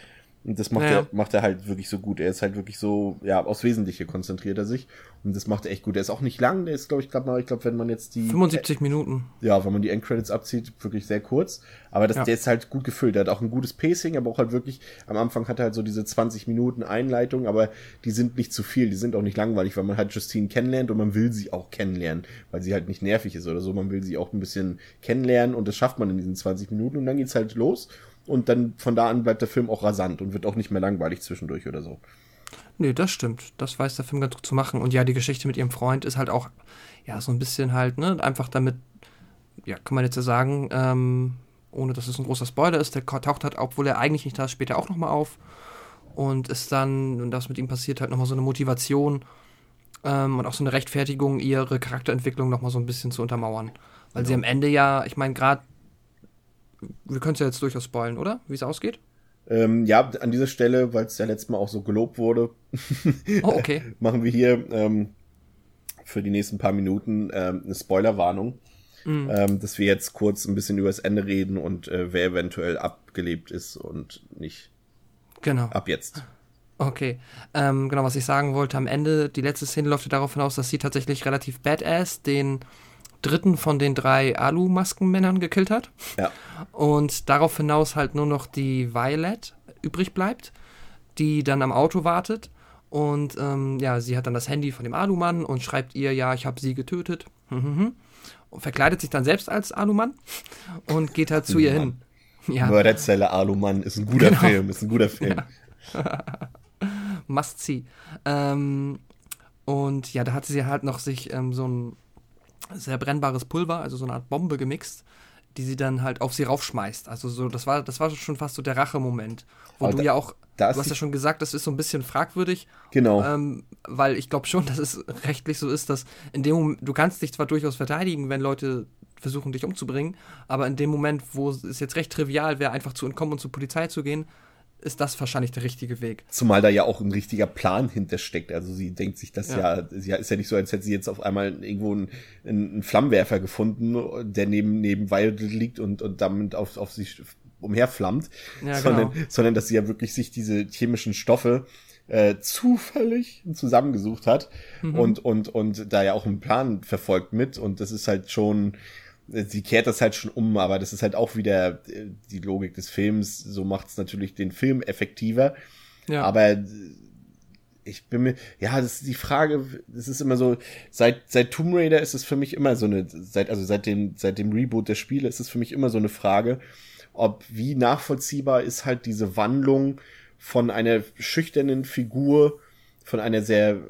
Und das macht, Ja. er, macht er halt wirklich so gut. Er ist halt wirklich so, ja, aufs Wesentliche konzentriert er sich. Und das macht er echt gut. Er ist auch nicht lang, der ist, glaube ich, gerade mal, ich glaube, wenn man jetzt die. 75 Minuten. Ja, wenn man die Endcredits abzieht, wirklich sehr kurz. Aber das, Ja. der ist halt gut gefüllt. Der hat auch ein gutes Pacing, aber auch halt wirklich, am Anfang hat er halt so diese 20 Minuten Einleitung, aber die sind nicht zu viel, die sind auch nicht langweilig, weil man halt Justine kennenlernt und man will sie auch kennenlernen, weil sie halt nicht nervig ist oder so. Man will sie auch ein bisschen kennenlernen und das schafft man in diesen 20 Minuten und dann geht's halt los. Und dann von da an bleibt der Film auch rasant und wird auch nicht mehr langweilig zwischendurch oder so. Nee, das stimmt. Das weiß der Film ganz gut zu machen. Und ja, die Geschichte mit ihrem Freund ist halt auch, ja, so ein bisschen halt, ne, einfach damit, ja, kann man jetzt ja sagen, ähm, ohne dass es ein großer Spoiler ist, der taucht halt, obwohl er eigentlich nicht da ist, später auch nochmal auf. Und ist dann, und das mit ihm passiert, halt nochmal so eine Motivation ähm, und auch so eine Rechtfertigung, ihre Charakterentwicklung nochmal so ein bisschen zu untermauern. Weil sie am Ende ja, ich meine, gerade, wir können es ja jetzt durchaus spoilen, oder? Wie es ausgeht? Ähm, ja, an dieser Stelle, weil es ja letztes Mal auch so gelobt wurde, Oh, okay. machen wir hier ähm, für die nächsten paar Minuten ähm, eine Spoilerwarnung, Mhm. ähm, dass wir jetzt kurz ein bisschen über das Ende reden und äh, wer eventuell abgelebt ist und nicht. Genau. Ab jetzt. Okay, ähm, genau, was ich sagen wollte, am Ende, die letzte Szene läuft ja darauf hinaus, dass sie tatsächlich relativ badass den dritten von den drei Alu-Maskenmännern gekillt hat Ja. und darauf hinaus halt nur noch die Violet übrig bleibt, die dann am Auto wartet Und ähm, ja, sie hat dann das Handy von dem Alumann und schreibt ihr, ja, ich habe sie getötet. und verkleidet sich dann selbst als Alumann und geht halt zu ihr hin. Ja. Mörderzelle Alumann ist ein guter genau. Film, ist ein guter Film. Ja. Must see. Ähm, und ja, da hatte sie halt noch sich ähm, so ein sehr brennbares Pulver, also so eine Art Bombe gemixt, die sie dann halt auf sie raufschmeißt. Also so, das war, das war schon fast so der Rache-Moment, wo Aber du da, ja auch, du hast ja schon gesagt, das ist so ein bisschen fragwürdig. Genau. Ähm, weil ich glaube schon, dass es rechtlich so ist, dass in dem Moment, du kannst dich zwar durchaus verteidigen, wenn Leute versuchen, dich umzubringen, aber in dem Moment, wo es jetzt recht trivial wäre, einfach zu entkommen und zur Polizei zu gehen, ist das wahrscheinlich der richtige Weg. Zumal da ja auch ein richtiger Plan hintersteckt. Also sie denkt sich das ja, ja sie ist ja nicht so, als hätte sie jetzt auf einmal irgendwo einen, einen Flammenwerfer gefunden, der neben, neben Violet liegt und, und damit auf, auf sich umherflammt, ja, sondern, genau. sondern dass sie ja wirklich sich diese chemischen Stoffe äh, zufällig zusammengesucht hat mhm. und, und, und da ja auch einen Plan verfolgt mit und das ist halt schon, sie kehrt das halt schon um, aber das ist halt auch wieder äh, die Logik des Films. So macht es natürlich den Film effektiver. Ja. Aber äh, ich bin mir, ja, das ist die Frage, das ist immer so, seit, seit Tomb Raider ist es für mich immer so eine, seit, also seit dem, seit dem Reboot der Spiele ist es für mich immer so eine Frage, ob wie nachvollziehbar ist halt diese Wandlung von einer schüchternen Figur, von einer sehr,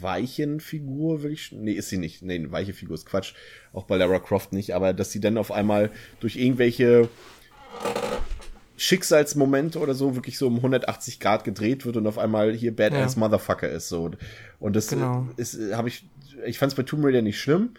weichen Figur, würde ich. Nee, ist sie nicht. Nee, eine weiche Figur ist Quatsch. Auch bei Lara Croft nicht, aber dass sie dann auf einmal durch irgendwelche Schicksalsmomente oder so wirklich so um 180 Grad gedreht wird und auf einmal hier Badass ja. Motherfucker ist so. Und das genau. ist, habe ich, ich fand es bei Tomb Raider nicht schlimm.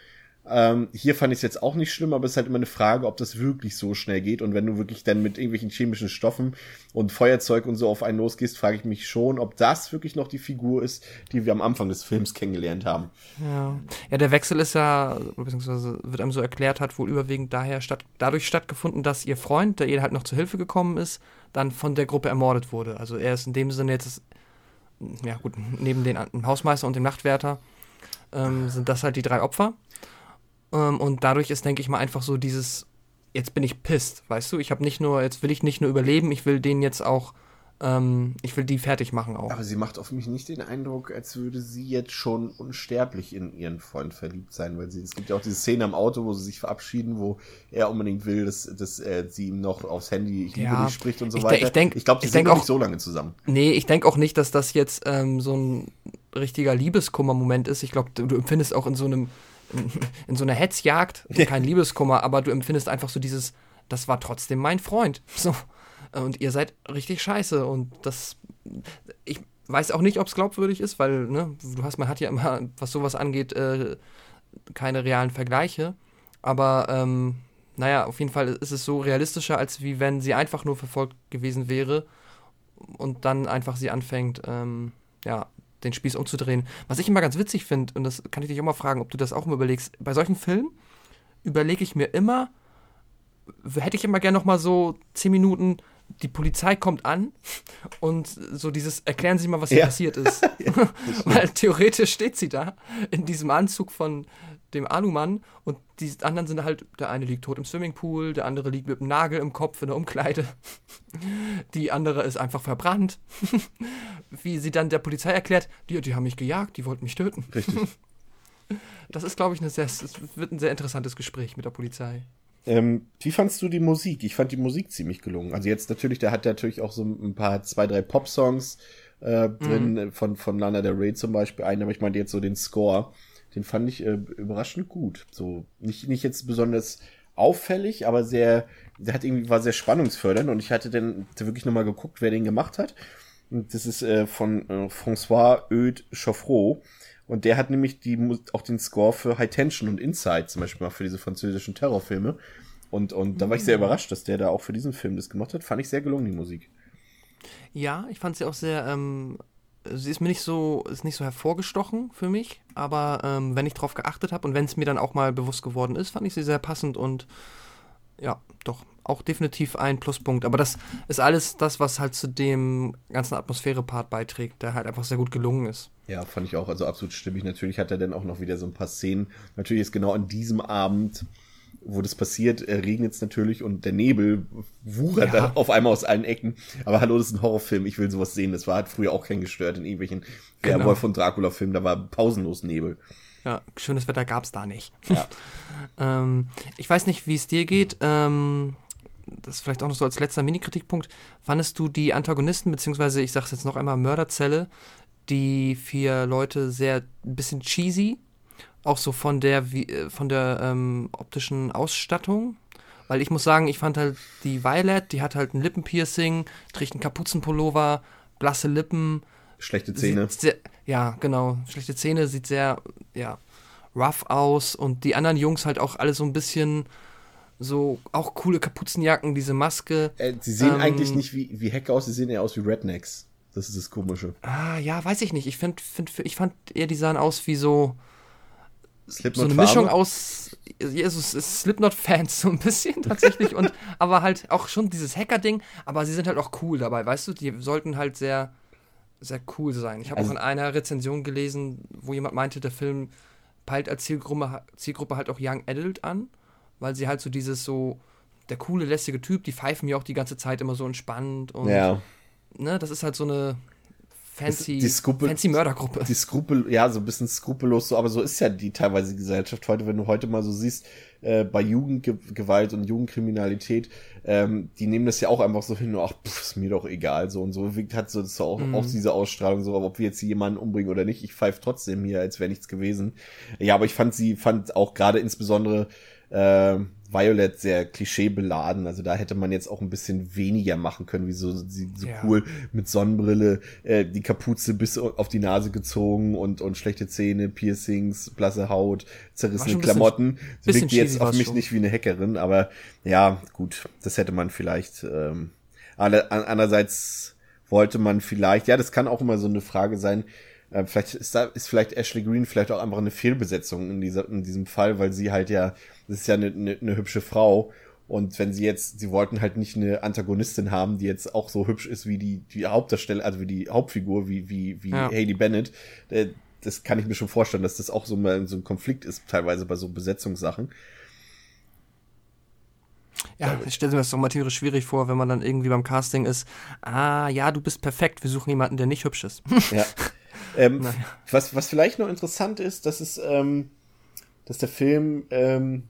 Ähm, hier fand ich es jetzt auch nicht schlimm, aber es ist halt immer eine Frage, ob das wirklich so schnell geht. Und wenn du wirklich dann mit irgendwelchen chemischen Stoffen und Feuerzeug und so auf einen losgehst, frage ich mich schon, ob das wirklich noch die Figur ist, die wir am Anfang des Films kennengelernt haben. Ja, ja der Wechsel ist ja, beziehungsweise wird einem so erklärt, hat wohl überwiegend daher statt, dadurch stattgefunden, dass ihr Freund, der ihr halt noch zu Hilfe gekommen ist, dann von der Gruppe ermordet wurde. Also er ist in dem Sinne jetzt, ja gut, neben den Hausmeister und dem Nachtwärter ähm, sind das halt die drei Opfer. Ähm, und dadurch ist, denke ich mal, einfach so dieses, jetzt bin ich pisst, weißt du? Ich habe nicht nur, jetzt will ich nicht nur überleben, ich will den jetzt auch, ähm, ich will die fertig machen auch. Aber sie macht auf mich nicht den Eindruck, als würde sie jetzt schon unsterblich in ihren Freund verliebt sein, weil sie, es gibt ja auch diese Szene am Auto, wo sie sich verabschieden, wo er unbedingt will, dass, dass äh, sie ihm noch aufs Handy, ich liebe ja, dich spricht und so ich weiter. Ich, denk, ich glaube, die sind auch nicht so lange zusammen. Nee, ich denke auch nicht, dass das jetzt ähm, so ein richtiger Liebeskummer-Moment ist. Ich glaube, du, du empfindest auch in so einem in so einer Hetzjagd, kein Liebeskummer, aber du empfindest einfach so dieses, das war trotzdem mein Freund. So. Und ihr seid richtig scheiße. Und das, ich weiß auch nicht, ob es glaubwürdig ist, weil, ne, du hast, man hat ja immer, was sowas angeht, äh, keine realen Vergleiche. Aber, ähm, naja, auf jeden Fall ist es so realistischer, als wie wenn sie einfach nur verfolgt gewesen wäre und dann einfach sie anfängt, ähm, ja, den Spieß umzudrehen. Was ich immer ganz witzig finde, und das kann ich dich auch mal fragen, ob du das auch mal überlegst, bei solchen Filmen überlege ich mir immer, hätte ich immer gerne noch mal so zehn Minuten, die Polizei kommt an und so dieses, erklären Sie mal, was hier ja. passiert ist. ja, Weil theoretisch steht sie da in diesem Anzug von dem Alumann und die anderen sind halt, der eine liegt tot im Swimmingpool, der andere liegt mit einem Nagel im Kopf in der Umkleide, die andere ist einfach verbrannt. Wie sie dann der Polizei erklärt, die, die haben mich gejagt, die wollten mich töten. Richtig. Das ist, glaube ich, eine sehr, es wird ein sehr interessantes Gespräch mit der Polizei. Ähm, wie fandst du die Musik? Ich fand die Musik ziemlich gelungen. Also jetzt natürlich, der hat natürlich auch so ein paar, zwei, drei Pop-Songs äh, drin, mhm. von, von Lana Del Rey zum Beispiel einen, aber ich meine jetzt so den Score den fand ich äh, überraschend gut. So nicht nicht jetzt besonders auffällig, aber sehr, der hat irgendwie war sehr spannungsfördernd und ich hatte dann wirklich nochmal geguckt, wer den gemacht hat. Und das ist äh, von äh, François Eudes Choffreau. Und der hat nämlich die, auch den Score für High Tension und Inside zum Beispiel mal für diese französischen Terrorfilme. Und, und da war ich sehr mhm. überrascht, dass der da auch für diesen Film das gemacht hat. Fand ich sehr gelungen, die Musik. Ja, ich fand sie auch sehr ähm, sie ist mir nicht so, ist nicht so hervorgestochen für mich, aber ähm, wenn ich drauf geachtet habe und wenn es mir dann auch mal bewusst geworden ist, fand ich sie sehr passend und ja, doch, auch definitiv ein Pluspunkt. Aber das ist alles das, was halt zu dem ganzen Atmosphäre-Part beiträgt, der halt einfach sehr gut gelungen ist. Ja, fand ich auch, also absolut stimmig. Natürlich hat er dann auch noch wieder so ein paar Szenen. Natürlich ist genau an diesem Abend wo das passiert, äh, regnet es natürlich und der Nebel wuchert Ja. da auf einmal aus allen Ecken. Aber hallo, das ist ein Horrorfilm, ich will sowas sehen. Das war hat früher auch kein gestört in irgendwelchen Genau. Werwolf und Dracula-Filmen, da war pausenlos Nebel. Ja, schönes Wetter gab's da nicht. Ja. ähm, ich weiß nicht, wie es dir geht. Ähm, das ist vielleicht auch noch so als letzter Mini-Kritikpunkt. Fandest du die Antagonisten, beziehungsweise ich sag's jetzt noch einmal, Mörderzelle, die vier Leute sehr ein bisschen cheesy, auch so von der, wie, äh, von der ähm, optischen Ausstattung? Weil ich muss sagen, ich fand halt die Violet, die hat halt ein Lippenpiercing, trägt einen Kapuzenpullover, blasse Lippen, Schlechte Zähne. Sehr, ja, genau. Schlechte Zähne, sieht sehr, ja, rough aus. Und die anderen Jungs halt auch alle so ein bisschen so, auch coole Kapuzenjacken, diese Maske. Äh, sie sehen Ähm, eigentlich nicht wie, wie Hacker aus, sie sehen eher aus wie Rednecks. Das ist das Komische. Ah, ja, weiß ich nicht. Ich, find, find, ich fand eher, die sahen aus wie so, so Slipknot eine Mischung aus Jesus Slipknot-Fans so ein bisschen tatsächlich. und aber halt auch schon dieses Hacker-Ding. Aber sie sind halt auch cool dabei, weißt du? Die sollten halt sehr, sehr cool sein. Ich habe Also- auch in einer Rezension gelesen, wo jemand meinte, der Film peilt als Zielgruppe, Zielgruppe halt auch Young Adult an, weil sie halt so dieses so der coole, lässige Typ, die pfeifen ja auch die ganze Zeit immer so entspannt und Ja. ne, das ist halt so eine fancy, die Skrupel- fancy Mördergruppe. die Skrupel, ja, so ein bisschen skrupellos, so, aber so ist ja die teilweise die Gesellschaft heute, wenn du heute mal so siehst, äh, bei Jugendgewalt und Jugendkriminalität, ähm, die nehmen das ja auch einfach so hin, ach, pff, ist mir doch egal, so und so hat so das auch, Mhm. auch diese Ausstrahlung, so, ob wir jetzt hier jemanden umbringen oder nicht, ich pfeife trotzdem hier, als wäre nichts gewesen. Ja, aber ich fand sie, fand auch gerade insbesondere äh, Violet sehr klischeebeladen. Also da hätte man jetzt auch ein bisschen weniger machen können, wie so, sie so Ja. cool mit Sonnenbrille, äh, die Kapuze bis auf die Nase gezogen und, und schlechte Zähne, Piercings, blasse Haut, zerrissene Klamotten. Sie wirkt jetzt auf mich schon. nicht wie eine Hackerin, aber ja, gut, das hätte man vielleicht. Ähm, alle- an- andererseits wollte man vielleicht, ja, das kann auch immer so eine Frage sein. Äh, vielleicht ist da ist vielleicht Ashley Green vielleicht auch einfach eine Fehlbesetzung in dieser in diesem Fall, weil sie halt ja das ist ja eine, eine, eine hübsche Frau und wenn sie jetzt sie wollten halt nicht eine Antagonistin haben, die jetzt auch so hübsch ist wie die die Hauptdarsteller, also wie die Hauptfigur wie wie wie Ja. Haley Bennett. Äh, das kann ich mir schon vorstellen, dass das auch so mal so ein Konflikt ist teilweise bei so Besetzungssachen. Ja, ich stelle mir das doch mal tierisch schwierig vor, wenn man dann irgendwie beim Casting ist. Ah, ja, du bist perfekt. Wir suchen jemanden, der nicht hübsch ist. Ja. Ähm, Naja. was, was vielleicht noch interessant ist, dass es, ähm, dass der Film, ähm,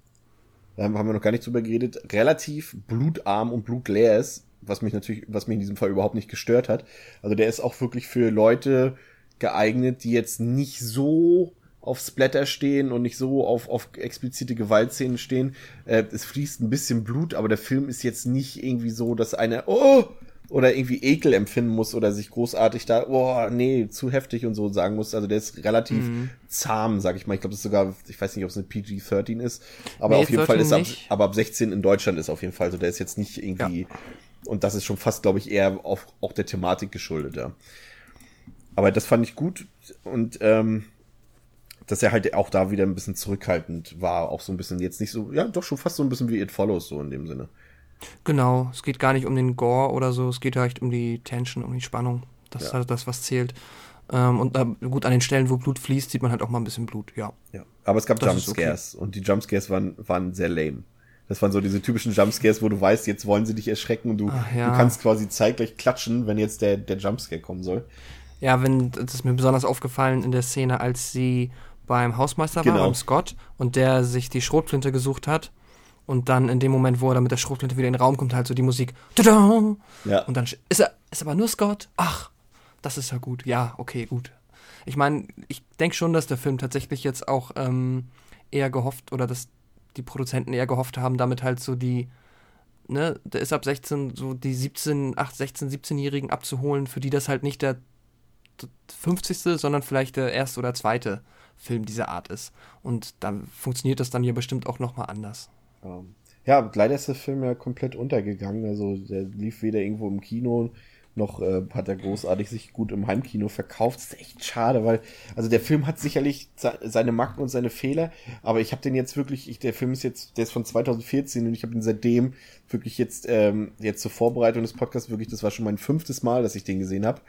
da haben wir noch gar nicht drüber geredet, relativ blutarm und blutleer ist, was mich natürlich, was mich in diesem Fall überhaupt nicht gestört hat. Also der ist auch wirklich für Leute geeignet, die jetzt nicht so auf Splatter stehen und nicht so auf, auf explizite Gewaltszenen stehen. Äh, es fließt ein bisschen Blut, aber der Film ist jetzt nicht irgendwie so, dass einer, oh, oder irgendwie Ekel empfinden muss oder sich großartig da, oh, nee, zu heftig und so sagen muss. Also der ist relativ Mhm. zahm, sag ich mal. Ich glaube, das ist sogar, ich weiß nicht, ob es eine PG-13 ist, aber Nee, auf jeden Fall 13 ist ab, aber ab 16 in Deutschland ist auf jeden Fall so. Der ist jetzt nicht irgendwie, und das ist schon fast, glaube ich, eher auf, auch der Thematik geschuldet, ja. Aber das fand ich gut und ähm, dass er halt auch da wieder ein bisschen zurückhaltend war, auch so ein bisschen jetzt nicht so, ja, doch schon fast so ein bisschen wie It Follows, so in dem Sinne. Genau, es geht gar nicht um den Gore oder so, es geht halt um die Tension, um die Spannung. Das ist Ja. halt das, was zählt. Ähm, und äh, gut, an den Stellen, wo Blut fließt, sieht man halt auch mal ein bisschen Blut, ja. Ja. Aber es gab Das ist okay. Jumpscares und die Jumpscares waren, waren sehr lame. Das waren so diese typischen Jumpscares, wo du weißt, jetzt wollen sie dich erschrecken und du, ja. du kannst quasi zeitgleich klatschen, wenn jetzt der, der Jumpscare kommen soll. Ja, wenn, das ist mir besonders aufgefallen in der Szene, als sie beim Hausmeister Genau. war, beim Scott, und der sich die Schrotflinte gesucht hat. Und dann in dem Moment, wo er dann mit der Schrotflinte wieder in den Raum kommt, halt so die Musik. Tada! Ja. Und dann sch- ist er, ist aber nur Scott. Ach, das ist ja gut. Ja, okay, gut. Ich meine, ich denke schon, dass der Film tatsächlich jetzt auch ähm, eher gehofft oder dass die Produzenten eher gehofft haben, damit halt so die, ne, der ist ab 16, so die 17, 8, 16, 17-Jährigen abzuholen, für die das halt nicht der 50. sondern vielleicht der erste oder zweite Film dieser Art ist. Und dann funktioniert das dann hier bestimmt auch nochmal anders. Ähm, ja, leider ist der Film ja komplett untergegangen. Also der lief weder irgendwo im Kino, noch äh, hat er großartig sich gut im Heimkino verkauft. Das ist echt schade, weil, also der Film hat sicherlich se- seine Macken und seine Fehler, aber ich habe den jetzt wirklich, ich, der Film ist jetzt, der ist von 2014 und ich habe ihn seitdem wirklich jetzt, ähm, jetzt zur Vorbereitung des Podcasts wirklich, das war schon mein fünftes Mal, dass ich den gesehen habe.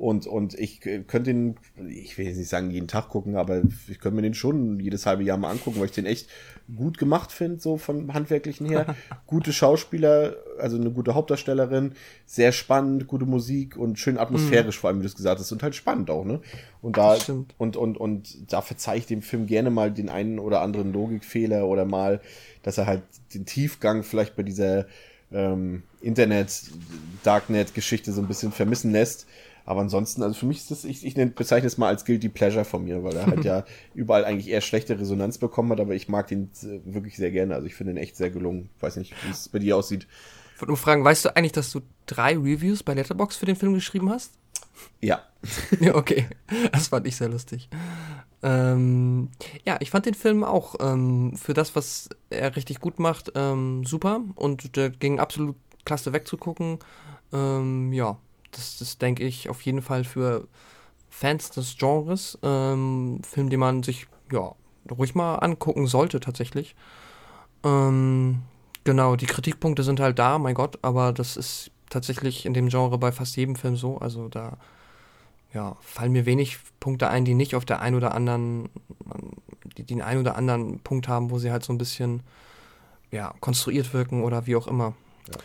Und, und ich könnte den, ich will jetzt nicht sagen jeden Tag gucken, aber ich könnte mir den schon jedes halbe Jahr mal angucken, weil ich den echt gut gemacht finde, so vom Handwerklichen her. gute Schauspieler, also eine gute Hauptdarstellerin, sehr spannend, gute Musik und schön atmosphärisch, mm. vor allem, wie du es gesagt hast, und halt spannend auch, ne? Und da, und, und, und da verzeih ich dem Film gerne mal den einen oder anderen Logikfehler oder mal, dass er halt den Tiefgang vielleicht bei dieser ähm, Internet-Darknet-Geschichte so ein bisschen vermissen lässt. Aber ansonsten, also für mich ist das, ich, ich bezeichne es mal als Guilty Pleasure von mir, weil er halt ja überall eigentlich eher schlechte Resonanz bekommen hat, aber ich mag den äh, wirklich sehr gerne. Also ich finde ihn echt sehr gelungen. Ich weiß nicht, wie es bei dir aussieht. Ich wollte nur fragen, weißt du eigentlich, dass du drei Reviews bei Letterbox für den Film geschrieben hast? Ja. ja, okay. Das fand ich sehr lustig. Ähm, ja, ich fand den Film auch ähm, für das, was er richtig gut macht, ähm, super. Und der ging absolut klasse wegzugucken. Ähm, ja, das, das denke ich auf jeden Fall für Fans des Genres. Ähm, Film, den man sich ja ruhig mal angucken sollte tatsächlich. Ähm, genau, die Kritikpunkte sind halt da, mein Gott, aber das ist tatsächlich in dem Genre bei fast jedem Film so. Also da ja, fallen mir wenig Punkte ein, die nicht auf der einen oder anderen, die, die den einen oder anderen Punkt haben, wo sie halt so ein bisschen ja, konstruiert wirken oder wie auch immer. Ja.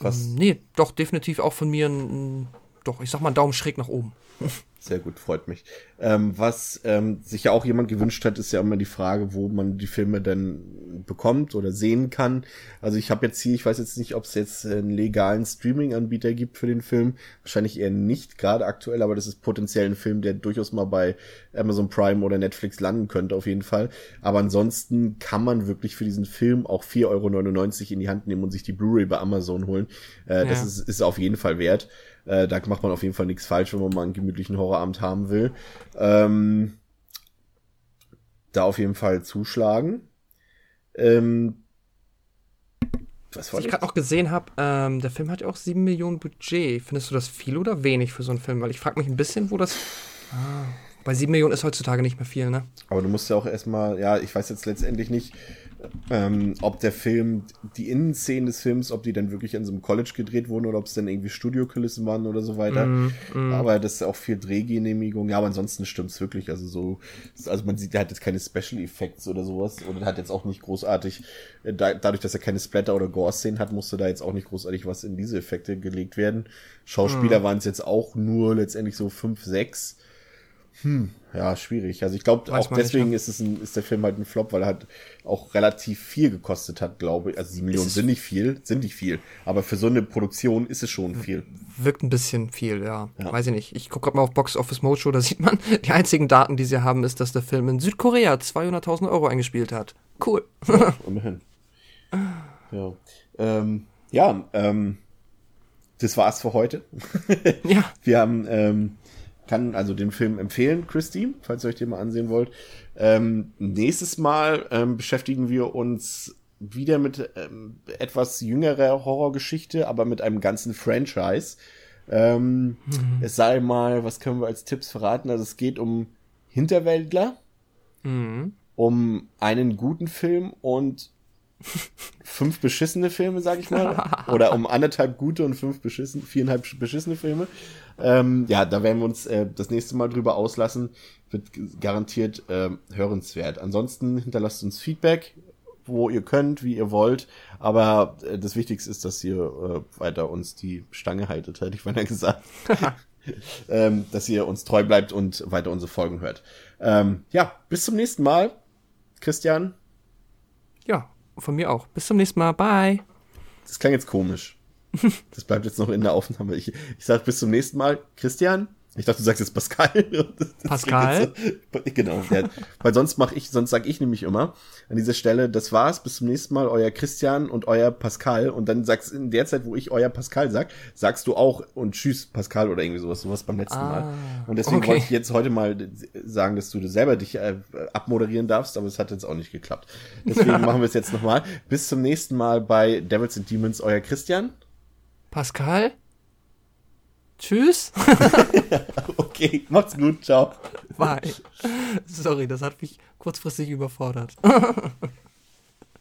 Was? Nee, doch, definitiv auch von mir ein, doch, ich sag mal, einen Daumen schräg nach oben. Sehr gut, freut mich. Ähm, was ähm, sich ja auch jemand gewünscht hat, ist ja immer die Frage, wo man die Filme denn bekommt oder sehen kann. Also ich habe jetzt hier, ich weiß jetzt nicht, ob es jetzt einen legalen Streaming-Anbieter gibt für den Film. Wahrscheinlich eher nicht, gerade aktuell, aber das ist potenziell ein Film, der durchaus mal bei Amazon Prime oder Netflix landen könnte, auf jeden Fall. Aber ansonsten kann man wirklich für diesen Film auch 4,99 Euro in die Hand nehmen und sich die Blu-ray bei Amazon holen. Äh, ja. Das ist, ist auf jeden Fall wert. Äh, da macht man auf jeden Fall nichts falsch, wenn man mal einen gemütlichen Horrorabend haben will. Ähm, da auf jeden Fall zuschlagen. Ähm, was, was ich gerade noch gesehen habe, ähm, der Film hat ja auch 7 Millionen Budget. Findest du das viel oder wenig für so einen Film? Weil ich frage mich ein bisschen, wo das. Ah, bei 7 Millionen ist heutzutage nicht mehr viel, ne? Aber du musst ja auch erstmal, ja, ich weiß jetzt letztendlich nicht, ähm, ob der Film, die Innenszenen des Films, ob die dann wirklich in so einem College gedreht wurden oder ob es dann irgendwie Studiokulissen waren oder so weiter. Mm, mm. Aber das ist auch viel Drehgenehmigung. Ja, aber ansonsten stimmt's wirklich. Also so, also man sieht, der hat jetzt keine Special Effects oder sowas oder hat jetzt auch nicht großartig, äh, da, dadurch, dass er keine Splatter oder Gore-Szenen hat, musste da jetzt auch nicht großartig was in diese Effekte gelegt werden. Schauspieler mm. waren es jetzt auch nur letztendlich so fünf, sechs. Hm, ja, schwierig. Also ich glaube, auch deswegen nicht, ist es ein, ist der Film halt ein Flop, weil er halt auch relativ viel gekostet hat, glaube ich. Also sieben Millionen sind nicht viel, sind nicht viel. Aber für so eine Produktion ist es schon viel. Wirkt ein bisschen viel, ja. ja. Weiß ich nicht. Ich gucke gerade mal auf Box Office Mojo, da sieht man, die einzigen Daten, die sie haben, ist, dass der Film in Südkorea 200.000 Euro eingespielt hat. Cool. Ja, immerhin. Ja. Ähm, ja, ähm, das war's für heute. ja. Wir haben, ähm, kann also den Film empfehlen, Christy, falls ihr euch den mal ansehen wollt. Ähm, nächstes Mal ähm, beschäftigen wir uns wieder mit ähm, etwas jüngerer Horrorgeschichte, aber mit einem ganzen Franchise. Ähm, mhm. Es sei mal, was können wir als Tipps verraten? Also es geht um Hinterwäldler, mhm. um einen guten Film und fünf beschissene Filme, sag ich mal. Oder um anderthalb gute und fünf beschissen, viereinhalb beschissene Filme. Ähm, ja, da werden wir uns äh, das nächste Mal drüber auslassen. Wird garantiert äh, hörenswert. Ansonsten hinterlasst uns Feedback, wo ihr könnt, wie ihr wollt. Aber äh, das Wichtigste ist, dass ihr äh, weiter uns die Stange haltet, hätte ich vorhin gesagt. ähm, dass ihr uns treu bleibt und weiter unsere Folgen hört. Ähm, ja, bis zum nächsten Mal. Christian. Ja, von mir auch. Bis zum nächsten Mal. Bye. Das klang jetzt komisch. Das bleibt jetzt noch in der Aufnahme. Ich, ich sage bis zum nächsten Mal. Christian? Ich dachte, du sagst jetzt Pascal. Pascal? Genau. Ja, weil sonst mache ich, sonst sage ich nämlich immer an dieser Stelle, das war's, bis zum nächsten Mal, euer Christian und euer Pascal. Und dann sagst in der Zeit, wo ich euer Pascal sag, sagst du auch und tschüss Pascal oder irgendwie sowas, sowas beim letzten ah, Mal. Und deswegen okay. wollte ich jetzt heute mal sagen, dass du selber dich äh, abmoderieren darfst, aber es hat jetzt auch nicht geklappt. Deswegen machen wir es jetzt nochmal. Bis zum nächsten Mal bei Devils and Demons, euer Christian. Pascal? Tschüss. okay, macht's gut, ciao. Bye. Sorry, das hat mich kurzfristig überfordert.